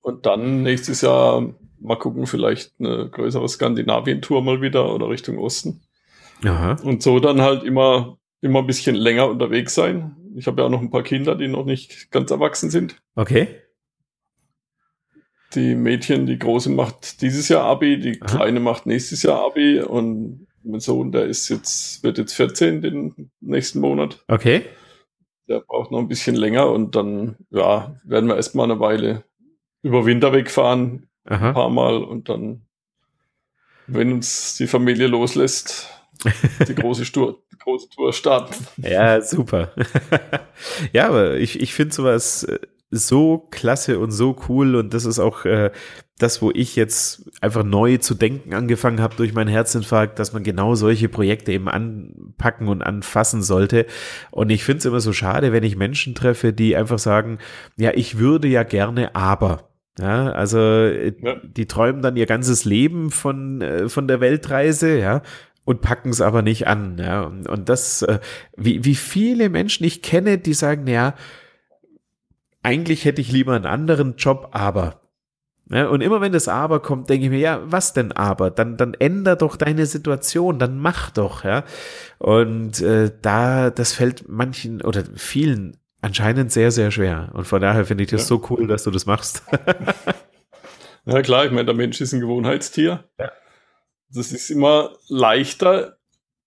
Und dann nächstes Jahr mal gucken, vielleicht eine größere Skandinavien-Tour mal wieder oder Richtung Osten. Aha. Und so dann halt immer, immer ein bisschen länger unterwegs sein. Ich habe ja auch noch ein paar Kinder, die noch nicht ganz erwachsen sind. Okay. Die Mädchen, die große macht dieses Jahr Abi, die Aha. kleine macht nächstes Jahr Abi und mein Sohn, der ist jetzt, wird jetzt 14 den nächsten Monat. Okay. Der braucht noch ein bisschen länger und dann, ja, werden wir erstmal eine Weile über Winter wegfahren, Aha. ein paar Mal und dann, wenn uns die Familie loslässt, die große, Tour, die große Tour starten. Ja, super. ja, aber ich, ich finde sowas äh, so klasse und so cool und das ist auch äh, das, wo ich jetzt einfach neu zu denken angefangen habe durch meinen Herzinfarkt, dass man genau solche Projekte eben anpacken und anfassen sollte. Und ich finde es immer so schade, wenn ich Menschen treffe, die einfach sagen, ja, ich würde ja gerne, aber. Ja, also äh, ja. die träumen dann ihr ganzes Leben von, äh, von der Weltreise, ja, und packen es aber nicht an. Ja. Und, und das, äh, wie, wie viele Menschen ich kenne, die sagen, ja, eigentlich hätte ich lieber einen anderen Job, aber. Ja, und immer wenn das Aber kommt, denke ich mir, ja, was denn aber? Dann, dann änder doch deine Situation, dann mach doch, ja. Und äh, da, das fällt manchen oder vielen anscheinend sehr, sehr schwer. Und von daher finde ich das ja. so cool, dass du das machst. ja, klar, ich meine, der Mensch ist ein Gewohnheitstier. Ja. Das ist immer leichter,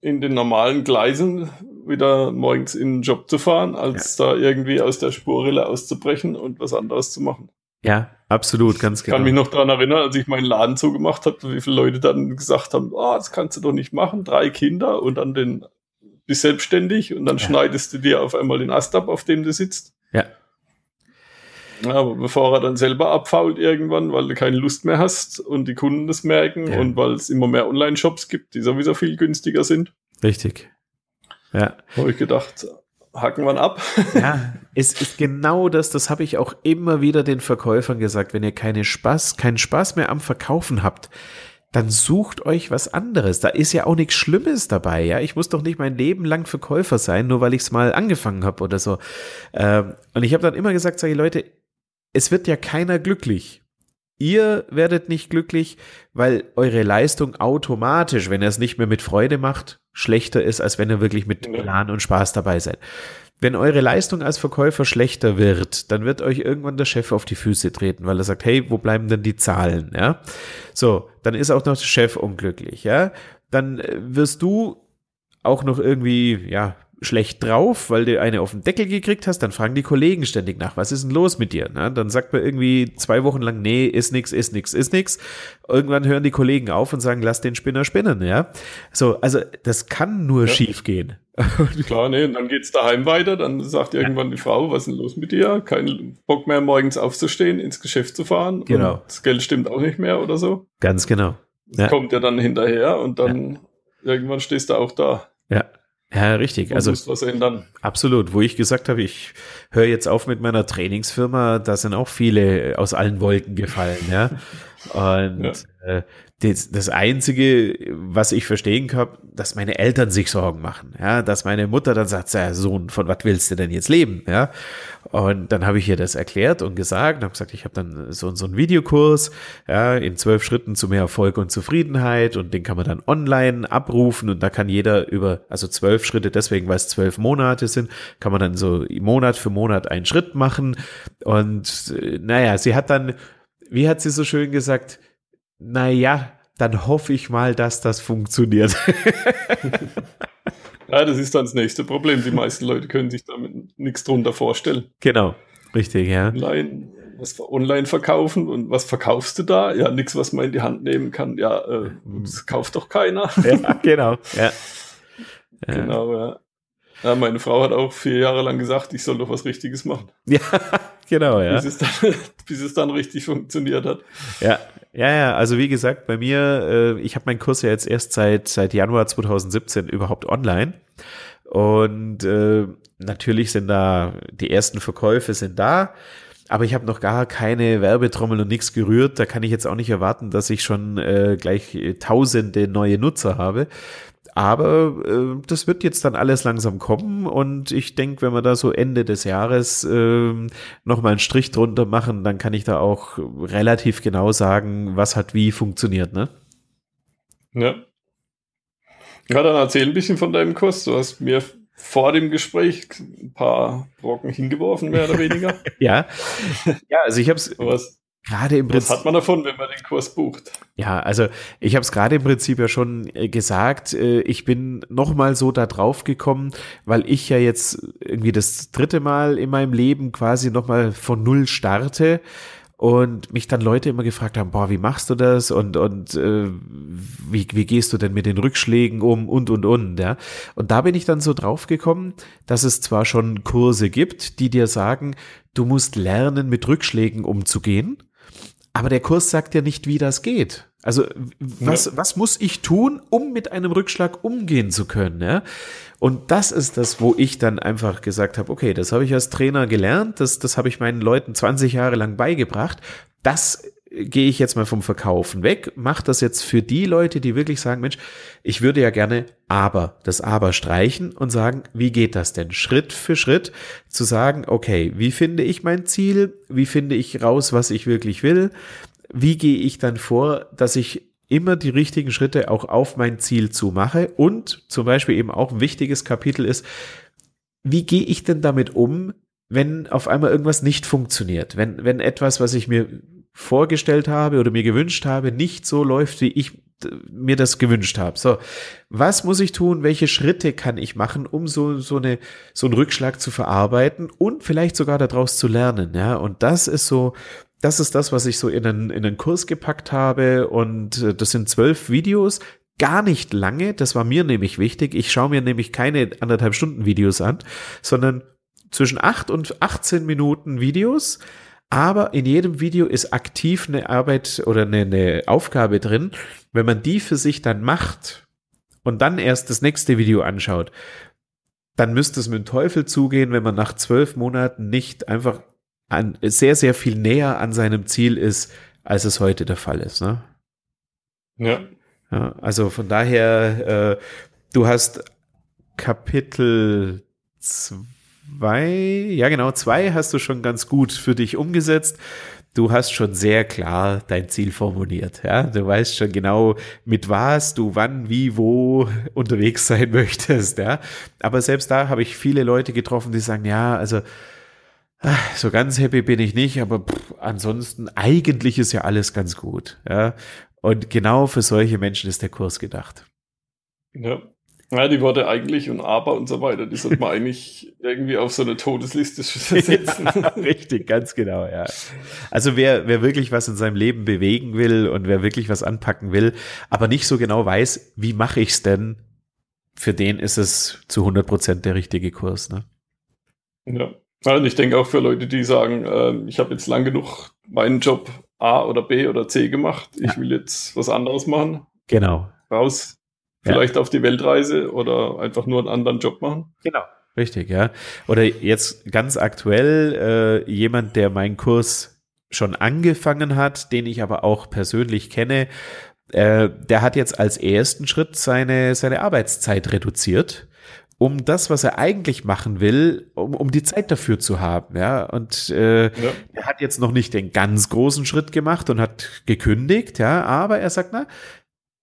in den normalen Gleisen wieder morgens in den Job zu fahren, als ja. da irgendwie aus der Spurrille auszubrechen und was anderes zu machen. Ja, absolut, ganz genau. Ich kann mich noch daran erinnern, als ich meinen Laden zugemacht habe, wie viele Leute dann gesagt haben, oh, das kannst du doch nicht machen, drei Kinder und dann den bist selbstständig und dann ja. schneidest du dir auf einmal den Ast ab, auf dem du sitzt. Ja. Aber bevor er dann selber abfault irgendwann, weil du keine Lust mehr hast und die Kunden das merken ja. und weil es immer mehr Online-Shops gibt, die sowieso viel günstiger sind. Richtig. Ja. Habe ich gedacht, hacken wir ab. ja, es ist genau das, das habe ich auch immer wieder den Verkäufern gesagt, wenn ihr keine Spaß, keinen Spaß mehr am Verkaufen habt, dann sucht euch was anderes. Da ist ja auch nichts Schlimmes dabei, ja. Ich muss doch nicht mein Leben lang Verkäufer sein, nur weil ich es mal angefangen habe oder so. Ähm, und ich habe dann immer gesagt, sage ich, Leute, es wird ja keiner glücklich. Ihr werdet nicht glücklich, weil eure Leistung automatisch, wenn ihr es nicht mehr mit Freude macht, schlechter ist, als wenn ihr wirklich mit Plan und Spaß dabei seid. Wenn eure Leistung als Verkäufer schlechter wird, dann wird euch irgendwann der Chef auf die Füße treten, weil er sagt, hey, wo bleiben denn die Zahlen, ja? So, dann ist auch noch der Chef unglücklich, ja? Dann äh, wirst du auch noch irgendwie, ja, schlecht drauf, weil du eine auf den Deckel gekriegt hast, dann fragen die Kollegen ständig nach, was ist denn los mit dir? Na, dann sagt man irgendwie zwei Wochen lang, nee, ist nix, ist nix, ist nix. Irgendwann hören die Kollegen auf und sagen, lass den Spinner spinnen, ja. So, also das kann nur ja. schief gehen. Klar, nee, und dann geht's daheim weiter, dann sagt irgendwann ja. die Frau, was ist denn los mit dir? Kein Bock mehr, morgens aufzustehen, ins Geschäft zu fahren. Genau. das Geld stimmt auch nicht mehr oder so. Ganz genau. Ja. Kommt ja dann hinterher und dann irgendwann stehst du auch da. Ja. Ja, richtig. Also was ändern. Absolut. Wo ich gesagt habe, ich höre jetzt auf mit meiner Trainingsfirma, da sind auch viele aus allen Wolken gefallen, ja. Und ja. Äh, das, das Einzige, was ich verstehen kann, dass meine Eltern sich Sorgen machen, ja, dass meine Mutter dann sagt, ja, Sohn, von was willst du denn jetzt leben, ja? Und dann habe ich ihr das erklärt und gesagt, habe gesagt, ich habe dann so, so einen Videokurs, ja, in zwölf Schritten zu mehr Erfolg und Zufriedenheit und den kann man dann online abrufen und da kann jeder über, also zwölf Schritte, deswegen, weil es zwölf Monate sind, kann man dann so Monat für Monat einen Schritt machen und äh, naja, sie hat dann, wie hat sie so schön gesagt, naja, dann hoffe ich mal, dass das funktioniert. ja, das ist dann das nächste Problem. Die meisten Leute können sich damit nichts drunter vorstellen. Genau, richtig, ja. Online, was online verkaufen und was verkaufst du da? Ja, nichts, was man in die Hand nehmen kann. Ja, äh, das kauft doch keiner. ja, genau, ja. Genau, ja. Ja, meine Frau hat auch vier Jahre lang gesagt, ich soll doch was Richtiges machen. Ja, genau, ja. Bis es dann, bis es dann richtig funktioniert hat. Ja, ja, ja. Also wie gesagt, bei mir, äh, ich habe meinen Kurs ja jetzt erst seit, seit Januar 2017 überhaupt online. Und äh, natürlich sind da, die ersten Verkäufe sind da. aber ich habe noch gar keine Werbetrommel und nichts gerührt. Da kann ich jetzt auch nicht erwarten, dass ich schon äh, gleich tausende neue Nutzer habe. Aber äh, das wird jetzt dann alles langsam kommen und ich denke, wenn wir da so Ende des Jahres äh, nochmal einen Strich drunter machen, dann kann ich da auch relativ genau sagen, was hat wie funktioniert, ne? Ja. Ja, dann erzähl ein bisschen von deinem Kurs. Du hast mir vor dem Gespräch ein paar Brocken hingeworfen, mehr oder weniger. ja. Ja, also ich habe es gerade im Prinzip. Was hat man davon, wenn man den Kurs bucht? Ja, also ich habe es gerade im Prinzip ja schon äh, gesagt. Äh, ich bin noch mal so da drauf gekommen, weil ich ja jetzt irgendwie das dritte Mal in meinem Leben quasi noch mal von null starte und mich dann Leute immer gefragt haben, boah, wie machst du das und und äh, wie, wie gehst du denn mit den Rückschlägen um und und und ja und da bin ich dann so drauf gekommen, dass es zwar schon Kurse gibt, die dir sagen, du musst lernen mit Rückschlägen umzugehen, aber der Kurs sagt ja nicht, wie das geht. Also was, ja. was muss ich tun, um mit einem Rückschlag umgehen zu können? Ja? Und das ist das, wo ich dann einfach gesagt habe, okay, das habe ich als Trainer gelernt, das, das habe ich meinen Leuten 20 Jahre lang beigebracht. Das gehe ich jetzt mal vom Verkaufen weg, mache das jetzt für die Leute, die wirklich sagen, Mensch, ich würde ja gerne aber, das aber streichen und sagen, wie geht das denn? Schritt für Schritt zu sagen, okay, wie finde ich mein Ziel? Wie finde ich raus, was ich wirklich will? Wie gehe ich dann vor, dass ich immer die richtigen Schritte auch auf mein Ziel zu mache? Und zum Beispiel eben auch ein wichtiges Kapitel ist, wie gehe ich denn damit um, wenn auf einmal irgendwas nicht funktioniert? Wenn, wenn etwas, was ich mir vorgestellt habe oder mir gewünscht habe, nicht so läuft, wie ich mir das gewünscht habe. So, was muss ich tun? Welche Schritte kann ich machen, um so so eine so einen Rückschlag zu verarbeiten und vielleicht sogar daraus zu lernen? Ja, und das ist so. Das ist das, was ich so in einen, in einen Kurs gepackt habe und äh, das sind zwölf Videos, gar nicht lange. Das war mir nämlich wichtig. Ich schaue mir nämlich keine anderthalb Stunden Videos an, sondern zwischen acht und 18 Minuten Videos aber in jedem Video ist aktiv eine Arbeit oder eine, eine Aufgabe drin. Wenn man die für sich dann macht und dann erst das nächste Video anschaut, dann müsste es mit dem Teufel zugehen, wenn man nach zwölf Monaten nicht einfach an, sehr, sehr viel näher an seinem Ziel ist, als es heute der Fall ist. Ne? Ja. ja. Also von daher, äh, du hast Kapitel 2 zwei, ja genau, zwei hast du schon ganz gut für dich umgesetzt. Du hast schon sehr klar dein Ziel formuliert. Ja, du weißt schon genau, mit was du wann, wie, wo unterwegs sein möchtest. Ja, aber selbst da habe ich viele Leute getroffen, die sagen, ja, also ah, so ganz happy bin ich nicht, aber pff, ansonsten eigentlich ist ja alles ganz gut. Ja, und genau für solche Menschen ist der Kurs gedacht. Ja, ja, die Worte eigentlich und aber und so weiter, die sollte man eigentlich irgendwie auf so eine Todesliste setzen. Ja, richtig, ganz genau, ja. Also wer, wer wirklich was in seinem Leben bewegen will und wer wirklich was anpacken will, aber nicht so genau weiß, wie mache ich's denn, für den ist es zu 100 Prozent der richtige Kurs, ne? Ja. Und ich denke auch für Leute, die sagen, äh, ich habe jetzt lang genug meinen Job A oder B oder C gemacht, ich ja. will jetzt was anderes machen. Genau. Raus Vielleicht ja. auf die Weltreise oder einfach nur einen anderen Job machen. Genau. Richtig, ja. Oder jetzt ganz aktuell äh, jemand, der meinen Kurs schon angefangen hat, den ich aber auch persönlich kenne, äh, der hat jetzt als ersten Schritt seine, seine Arbeitszeit reduziert, um das, was er eigentlich machen will, um, um die Zeit dafür zu haben. Ja, und äh, ja. er hat jetzt noch nicht den ganz großen Schritt gemacht und hat gekündigt, ja, aber er sagt, na,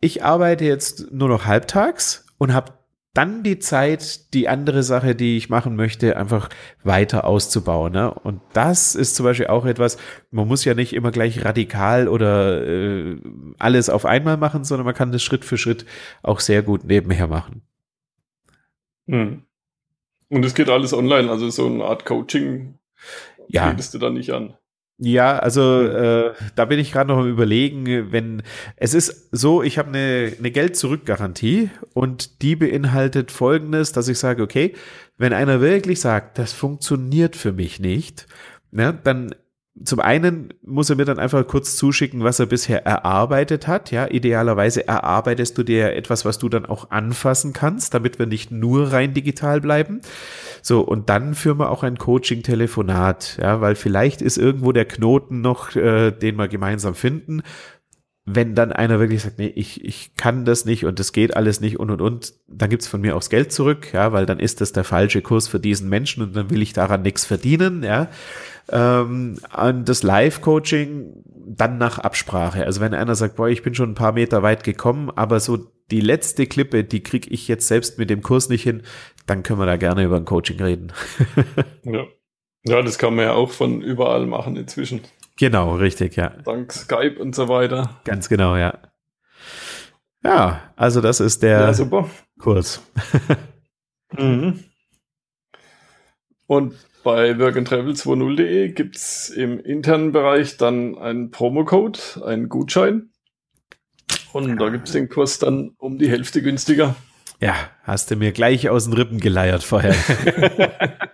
ich arbeite jetzt nur noch halbtags und habe dann die Zeit, die andere Sache, die ich machen möchte, einfach weiter auszubauen. Ne? Und das ist zum Beispiel auch etwas, man muss ja nicht immer gleich radikal oder äh, alles auf einmal machen, sondern man kann das Schritt für Schritt auch sehr gut nebenher machen. Hm. Und es geht alles online, also so eine Art Coaching ja. bietest du da nicht an. Ja, also äh, da bin ich gerade noch am überlegen, wenn es ist so, ich habe eine, eine Geld-Zurück-Garantie und die beinhaltet folgendes, dass ich sage, okay, wenn einer wirklich sagt, das funktioniert für mich nicht, ne, dann zum einen muss er mir dann einfach kurz zuschicken, was er bisher erarbeitet hat. Ja, idealerweise erarbeitest du dir etwas, was du dann auch anfassen kannst, damit wir nicht nur rein digital bleiben. So, und dann führen wir auch ein Coaching-Telefonat, ja, weil vielleicht ist irgendwo der Knoten noch, äh, den wir gemeinsam finden wenn dann einer wirklich sagt, nee, ich, ich kann das nicht und das geht alles nicht und und und, dann gibt's von mir auch das Geld zurück, ja, weil dann ist das der falsche Kurs für diesen Menschen und dann will ich daran nichts verdienen, ja. Ähm, an das Live-Coaching dann nach Absprache. Also wenn einer sagt, boah, ich bin schon ein paar Meter weit gekommen, aber so die letzte Klippe, die krieg ich jetzt selbst mit dem Kurs nicht hin, dann können wir da gerne über ein Coaching reden. ja. ja, das kann man ja auch von überall machen inzwischen. Genau, richtig, ja. Dank Skype und so weiter. Ganz genau, ja. Ja, also das ist der ja, super. Kurs. mhm. Und bei workandtravel20.de gibt es im internen Bereich dann einen Promocode, einen Gutschein. Und da gibt es den Kurs dann um die Hälfte günstiger. Ja, hast du mir gleich aus den Rippen geleiert vorher.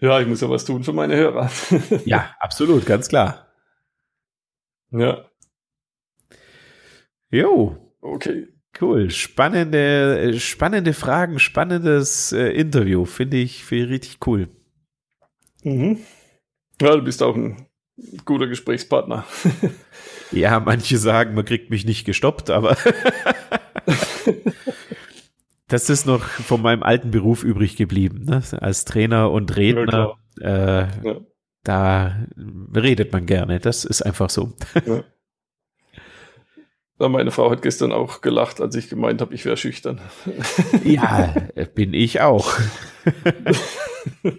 Ja, ich muss ja was tun für meine Hörer. ja, absolut, ganz klar. Ja. Jo. Okay. Cool. Spannende, spannende Fragen, spannendes äh, Interview. Finde ich, find ich richtig cool. Mhm. Ja, du bist auch ein guter Gesprächspartner. ja, manche sagen, man kriegt mich nicht gestoppt, aber Das ist noch von meinem alten Beruf übrig geblieben, ne? als Trainer und Redner. Ja, äh, ja. Da redet man gerne, das ist einfach so. Ja. Ja, meine Frau hat gestern auch gelacht, als ich gemeint habe, ich wäre schüchtern. Ja, bin ich auch.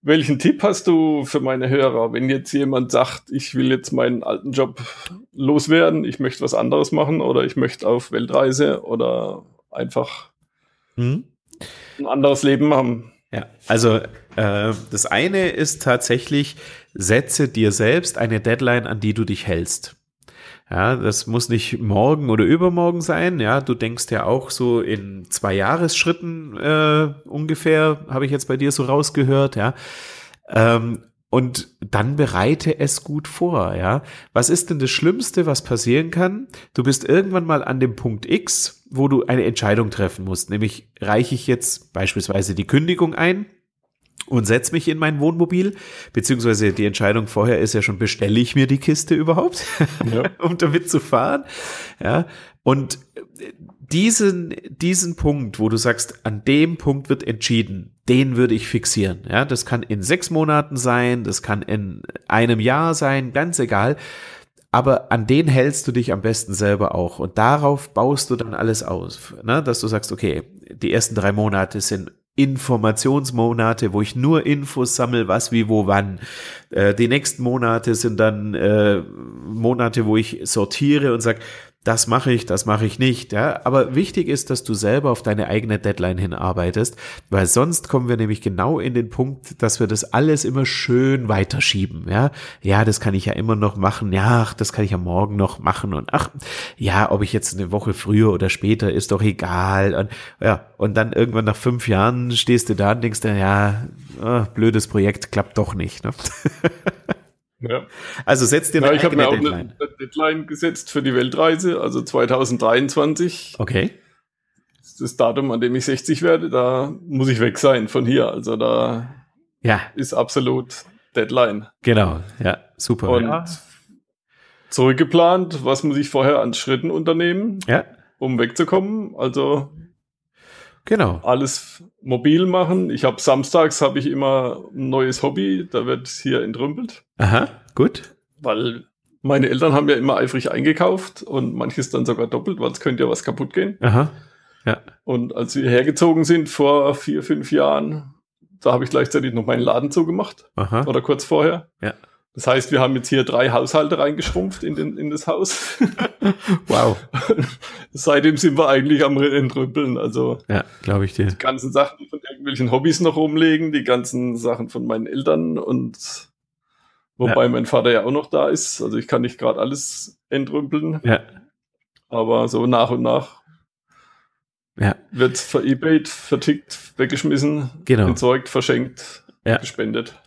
Welchen Tipp hast du für meine Hörer, wenn jetzt jemand sagt, ich will jetzt meinen alten Job loswerden, ich möchte was anderes machen oder ich möchte auf Weltreise oder einfach hm? ein anderes Leben haben. Ja, also äh, das eine ist tatsächlich, setze dir selbst eine Deadline, an die du dich hältst. Ja, das muss nicht morgen oder übermorgen sein. Ja, du denkst ja auch so in zwei Jahresschritten äh, ungefähr, habe ich jetzt bei dir so rausgehört. Ja, ähm, und dann bereite es gut vor, ja. Was ist denn das Schlimmste, was passieren kann? Du bist irgendwann mal an dem Punkt X, wo du eine Entscheidung treffen musst, nämlich reiche ich jetzt beispielsweise die Kündigung ein und setze mich in mein Wohnmobil, beziehungsweise die Entscheidung vorher ist ja schon, bestelle ich mir die Kiste überhaupt, ja. um damit zu fahren, ja. Und diesen, diesen Punkt, wo du sagst, an dem Punkt wird entschieden, den würde ich fixieren. Ja, das kann in sechs Monaten sein, das kann in einem Jahr sein, ganz egal. Aber an den hältst du dich am besten selber auch. Und darauf baust du dann alles aus. Ne? Dass du sagst, okay, die ersten drei Monate sind Informationsmonate, wo ich nur Infos sammle, was, wie, wo, wann. Äh, die nächsten Monate sind dann äh, Monate, wo ich sortiere und sage, das mache ich, das mache ich nicht. Ja? Aber wichtig ist, dass du selber auf deine eigene Deadline hinarbeitest, weil sonst kommen wir nämlich genau in den Punkt, dass wir das alles immer schön weiterschieben. Ja, ja, das kann ich ja immer noch machen. Ja, ach, das kann ich ja morgen noch machen. Und ach, ja, ob ich jetzt eine Woche früher oder später, ist doch egal. Und ja, und dann irgendwann nach fünf Jahren stehst du da und denkst dir, ja, oh, blödes Projekt, klappt doch nicht. Ne? Ja. Also setzt dir eine ja, ich habe mir auch Deadline. eine Deadline gesetzt für die Weltreise, also 2023. Okay. Das ist das Datum, an dem ich 60 werde. Da muss ich weg sein von hier. Also da ja. ist absolut Deadline. Genau, ja, super. Und ja. zurückgeplant, was muss ich vorher an Schritten unternehmen, ja. um wegzukommen. Also Genau. Alles mobil machen. Ich habe samstags habe ich immer ein neues Hobby, da wird hier entrümpelt. Aha, gut. Weil meine Eltern haben ja immer eifrig eingekauft und manches dann sogar doppelt, weil es könnte ja was kaputt gehen. Aha. Ja. Und als wir hergezogen sind vor vier, fünf Jahren, da habe ich gleichzeitig noch meinen Laden zugemacht. Aha. Oder kurz vorher. Ja. Das heißt, wir haben jetzt hier drei Haushalte reingeschrumpft in, den, in das Haus. wow. Seitdem sind wir eigentlich am Entrümpeln. Also ja, glaube ich dir. Die ganzen Sachen von irgendwelchen Hobbys noch rumlegen, die ganzen Sachen von meinen Eltern und wobei ja. mein Vater ja auch noch da ist. Also ich kann nicht gerade alles entrümpeln. Ja. Aber so nach und nach ja. wird verebayt, vertickt, weggeschmissen, genau. entsorgt, verschenkt, ja. gespendet.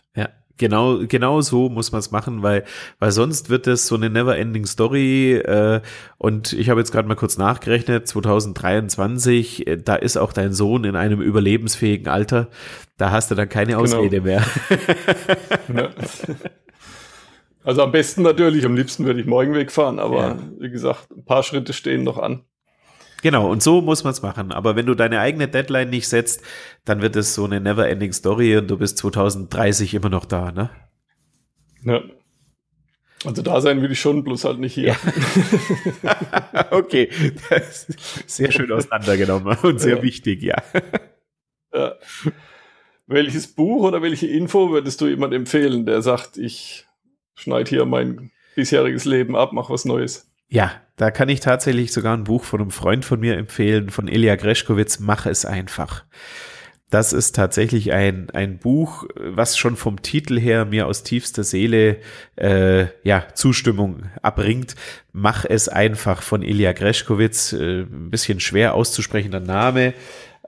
Genau, genau so muss man es machen, weil, weil sonst wird es so eine never-ending Story. Äh, und ich habe jetzt gerade mal kurz nachgerechnet, 2023, äh, da ist auch dein Sohn in einem überlebensfähigen Alter. Da hast du dann keine genau. Ausrede mehr. Ja. Also am besten natürlich, am liebsten würde ich morgen wegfahren, aber ja. wie gesagt, ein paar Schritte stehen noch an. Genau, und so muss man es machen. Aber wenn du deine eigene Deadline nicht setzt, dann wird es so eine never-ending Story und du bist 2030 immer noch da, ne? Ja. Also da sein will ich schon, bloß halt nicht hier. Ja. okay, sehr schön auseinandergenommen und sehr ja. wichtig, ja. ja. Welches Buch oder welche Info würdest du jemand empfehlen, der sagt, ich schneide hier mein bisheriges Leben ab, mach was Neues? Ja, da kann ich tatsächlich sogar ein Buch von einem Freund von mir empfehlen, von Ilya Greschkowitz, Mach es einfach. Das ist tatsächlich ein, ein Buch, was schon vom Titel her mir aus tiefster Seele äh, ja, Zustimmung abbringt. Mach es einfach von Ilya Greschkowitz. Äh, ein bisschen schwer auszusprechender Name.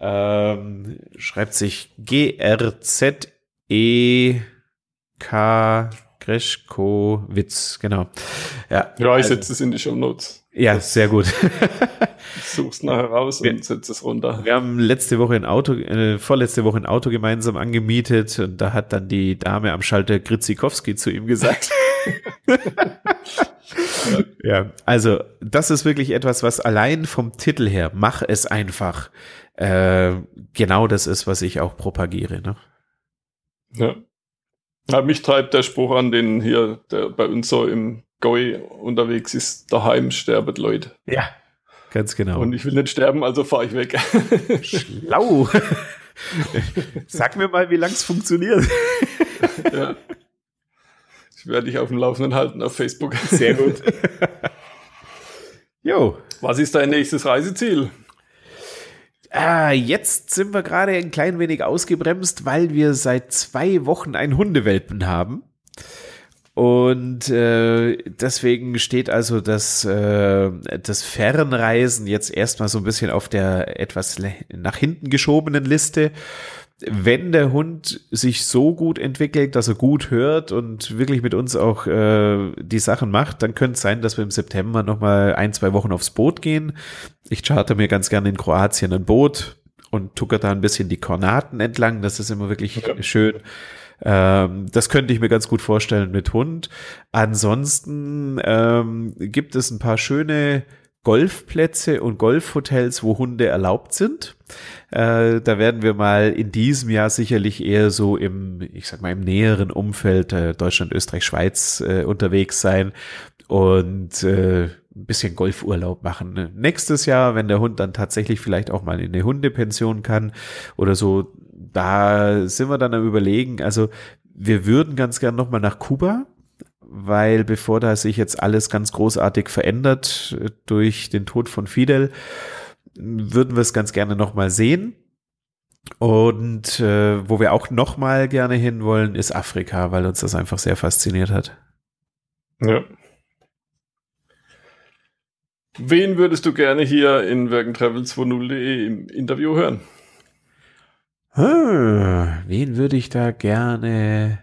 Ähm, schreibt sich G-R-Z-E-K Greschkowitz, genau. Ja, ja ich setze es in die Show Notes. Ja, sehr gut. Such's nachher raus und setze es runter. Wir haben letzte Woche ein Auto, äh, vorletzte Woche ein Auto gemeinsam angemietet und da hat dann die Dame am Schalter Gritzikowski zu ihm gesagt. ja, also das ist wirklich etwas, was allein vom Titel her, mach es einfach, äh, genau das ist, was ich auch propagiere. Ne? Ja. Ja, mich treibt der Spruch an, den hier, der bei uns so im Goi unterwegs ist, daheim sterbet Leute. Ja, ganz genau. Und ich will nicht sterben, also fahre ich weg. Schlau. Sag mir mal, wie lang es funktioniert. ja. Ich werde dich auf dem Laufenden halten auf Facebook. Sehr gut. Jo. Was ist dein nächstes Reiseziel? Ah, jetzt sind wir gerade ein klein wenig ausgebremst, weil wir seit zwei Wochen einen Hundewelpen haben. Und äh, deswegen steht also das, äh, das Fernreisen jetzt erstmal so ein bisschen auf der etwas nach hinten geschobenen Liste wenn der Hund sich so gut entwickelt, dass er gut hört und wirklich mit uns auch äh, die Sachen macht, dann könnte es sein, dass wir im September nochmal ein, zwei Wochen aufs Boot gehen. Ich charter mir ganz gerne in Kroatien ein Boot und tucker da ein bisschen die Kornaten entlang. Das ist immer wirklich ja. schön. Ähm, das könnte ich mir ganz gut vorstellen mit Hund. Ansonsten ähm, gibt es ein paar schöne Golfplätze und Golfhotels, wo Hunde erlaubt sind. Äh, da werden wir mal in diesem Jahr sicherlich eher so im, ich sag mal, im näheren Umfeld äh, Deutschland, Österreich, Schweiz äh, unterwegs sein und äh, ein bisschen Golfurlaub machen. Nächstes Jahr, wenn der Hund dann tatsächlich vielleicht auch mal in eine Hundepension kann oder so, da sind wir dann am überlegen. Also wir würden ganz gern nochmal nach Kuba weil bevor da sich jetzt alles ganz großartig verändert äh, durch den Tod von Fidel, würden wir es ganz gerne nochmal sehen. Und äh, wo wir auch nochmal gerne hinwollen, ist Afrika, weil uns das einfach sehr fasziniert hat. Ja. Wen würdest du gerne hier in workandtravel20.de im Interview hören? Wen würde ich da gerne?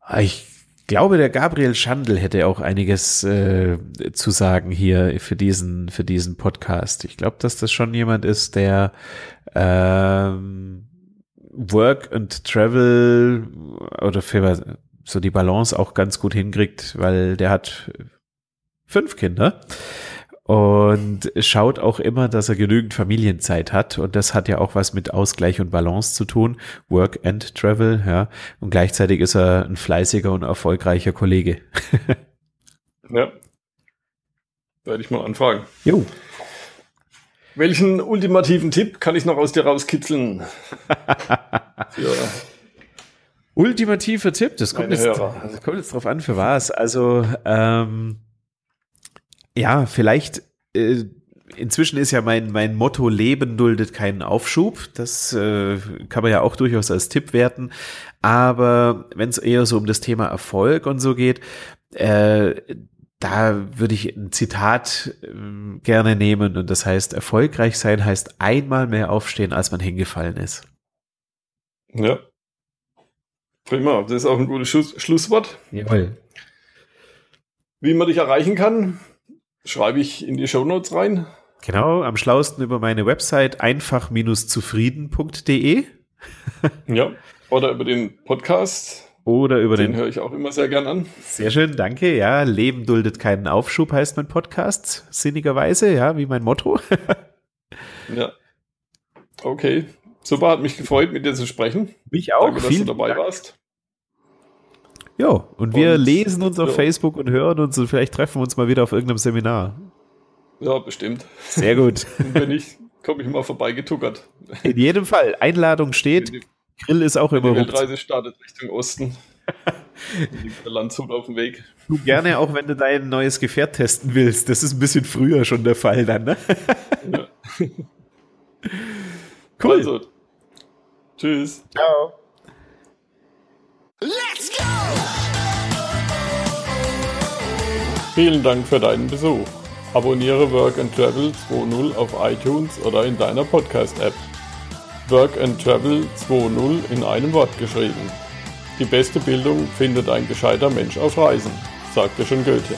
Ah, ich glaube, der Gabriel Schandl hätte auch einiges äh, zu sagen hier für diesen, für diesen Podcast. Ich glaube, dass das schon jemand ist, der ähm, Work and Travel oder für so die Balance auch ganz gut hinkriegt, weil der hat fünf Kinder und schaut auch immer, dass er genügend Familienzeit hat. Und das hat ja auch was mit Ausgleich und Balance zu tun. Work and Travel, ja. Und gleichzeitig ist er ein fleißiger und erfolgreicher Kollege. ja. Werde ich mal anfragen. Jo. Welchen ultimativen Tipp kann ich noch aus dir rauskitzeln? für Ultimativer Tipp, das kommt, jetzt, das kommt jetzt drauf an, für was. Also, ähm, ja, vielleicht, äh, inzwischen ist ja mein, mein Motto, Leben duldet keinen Aufschub. Das äh, kann man ja auch durchaus als Tipp werten. Aber wenn es eher so um das Thema Erfolg und so geht, äh, da würde ich ein Zitat äh, gerne nehmen und das heißt, erfolgreich sein heißt einmal mehr aufstehen, als man hingefallen ist. Ja. Prima, das ist auch ein gutes Schluss Schlusswort. Jawohl. Wie man dich erreichen kann, schreibe ich in die Show Notes rein. Genau, am schlausten über meine Website einfach-zufrieden.de. ja, oder über den Podcast. Oder über den. Den höre ich auch immer sehr gern an. Sehr schön, danke. Ja, Leben duldet keinen Aufschub heißt mein Podcast, sinnigerweise, ja, wie mein Motto. ja. Okay. Super, hat mich gefreut, mit dir zu sprechen. Mich auch. Danke, dass du dabei Dank. warst. Ja, und wir und, lesen uns auf ja. Facebook und hören uns und vielleicht treffen wir uns mal wieder auf irgendeinem Seminar. Ja, bestimmt. Sehr gut. und wenn nicht, komme ich mal vorbeigetuckert. In jedem Fall. Einladung steht. Die, Grill ist auch immer Die Weltreise startet Richtung Osten. der Landshut auf dem Weg. Du gerne auch, wenn du dein neues Gefährt testen willst. Das ist ein bisschen früher schon der Fall dann, ne? ja. Cool. Also, tschüss. Ciao. Vielen Dank für deinen Besuch. Abonniere Work and Travel 2.0 auf iTunes oder in deiner Podcast-App. Work and Travel 2.0 in einem Wort geschrieben. Die beste Bildung findet ein gescheiter Mensch auf Reisen, sagte schon Goethe.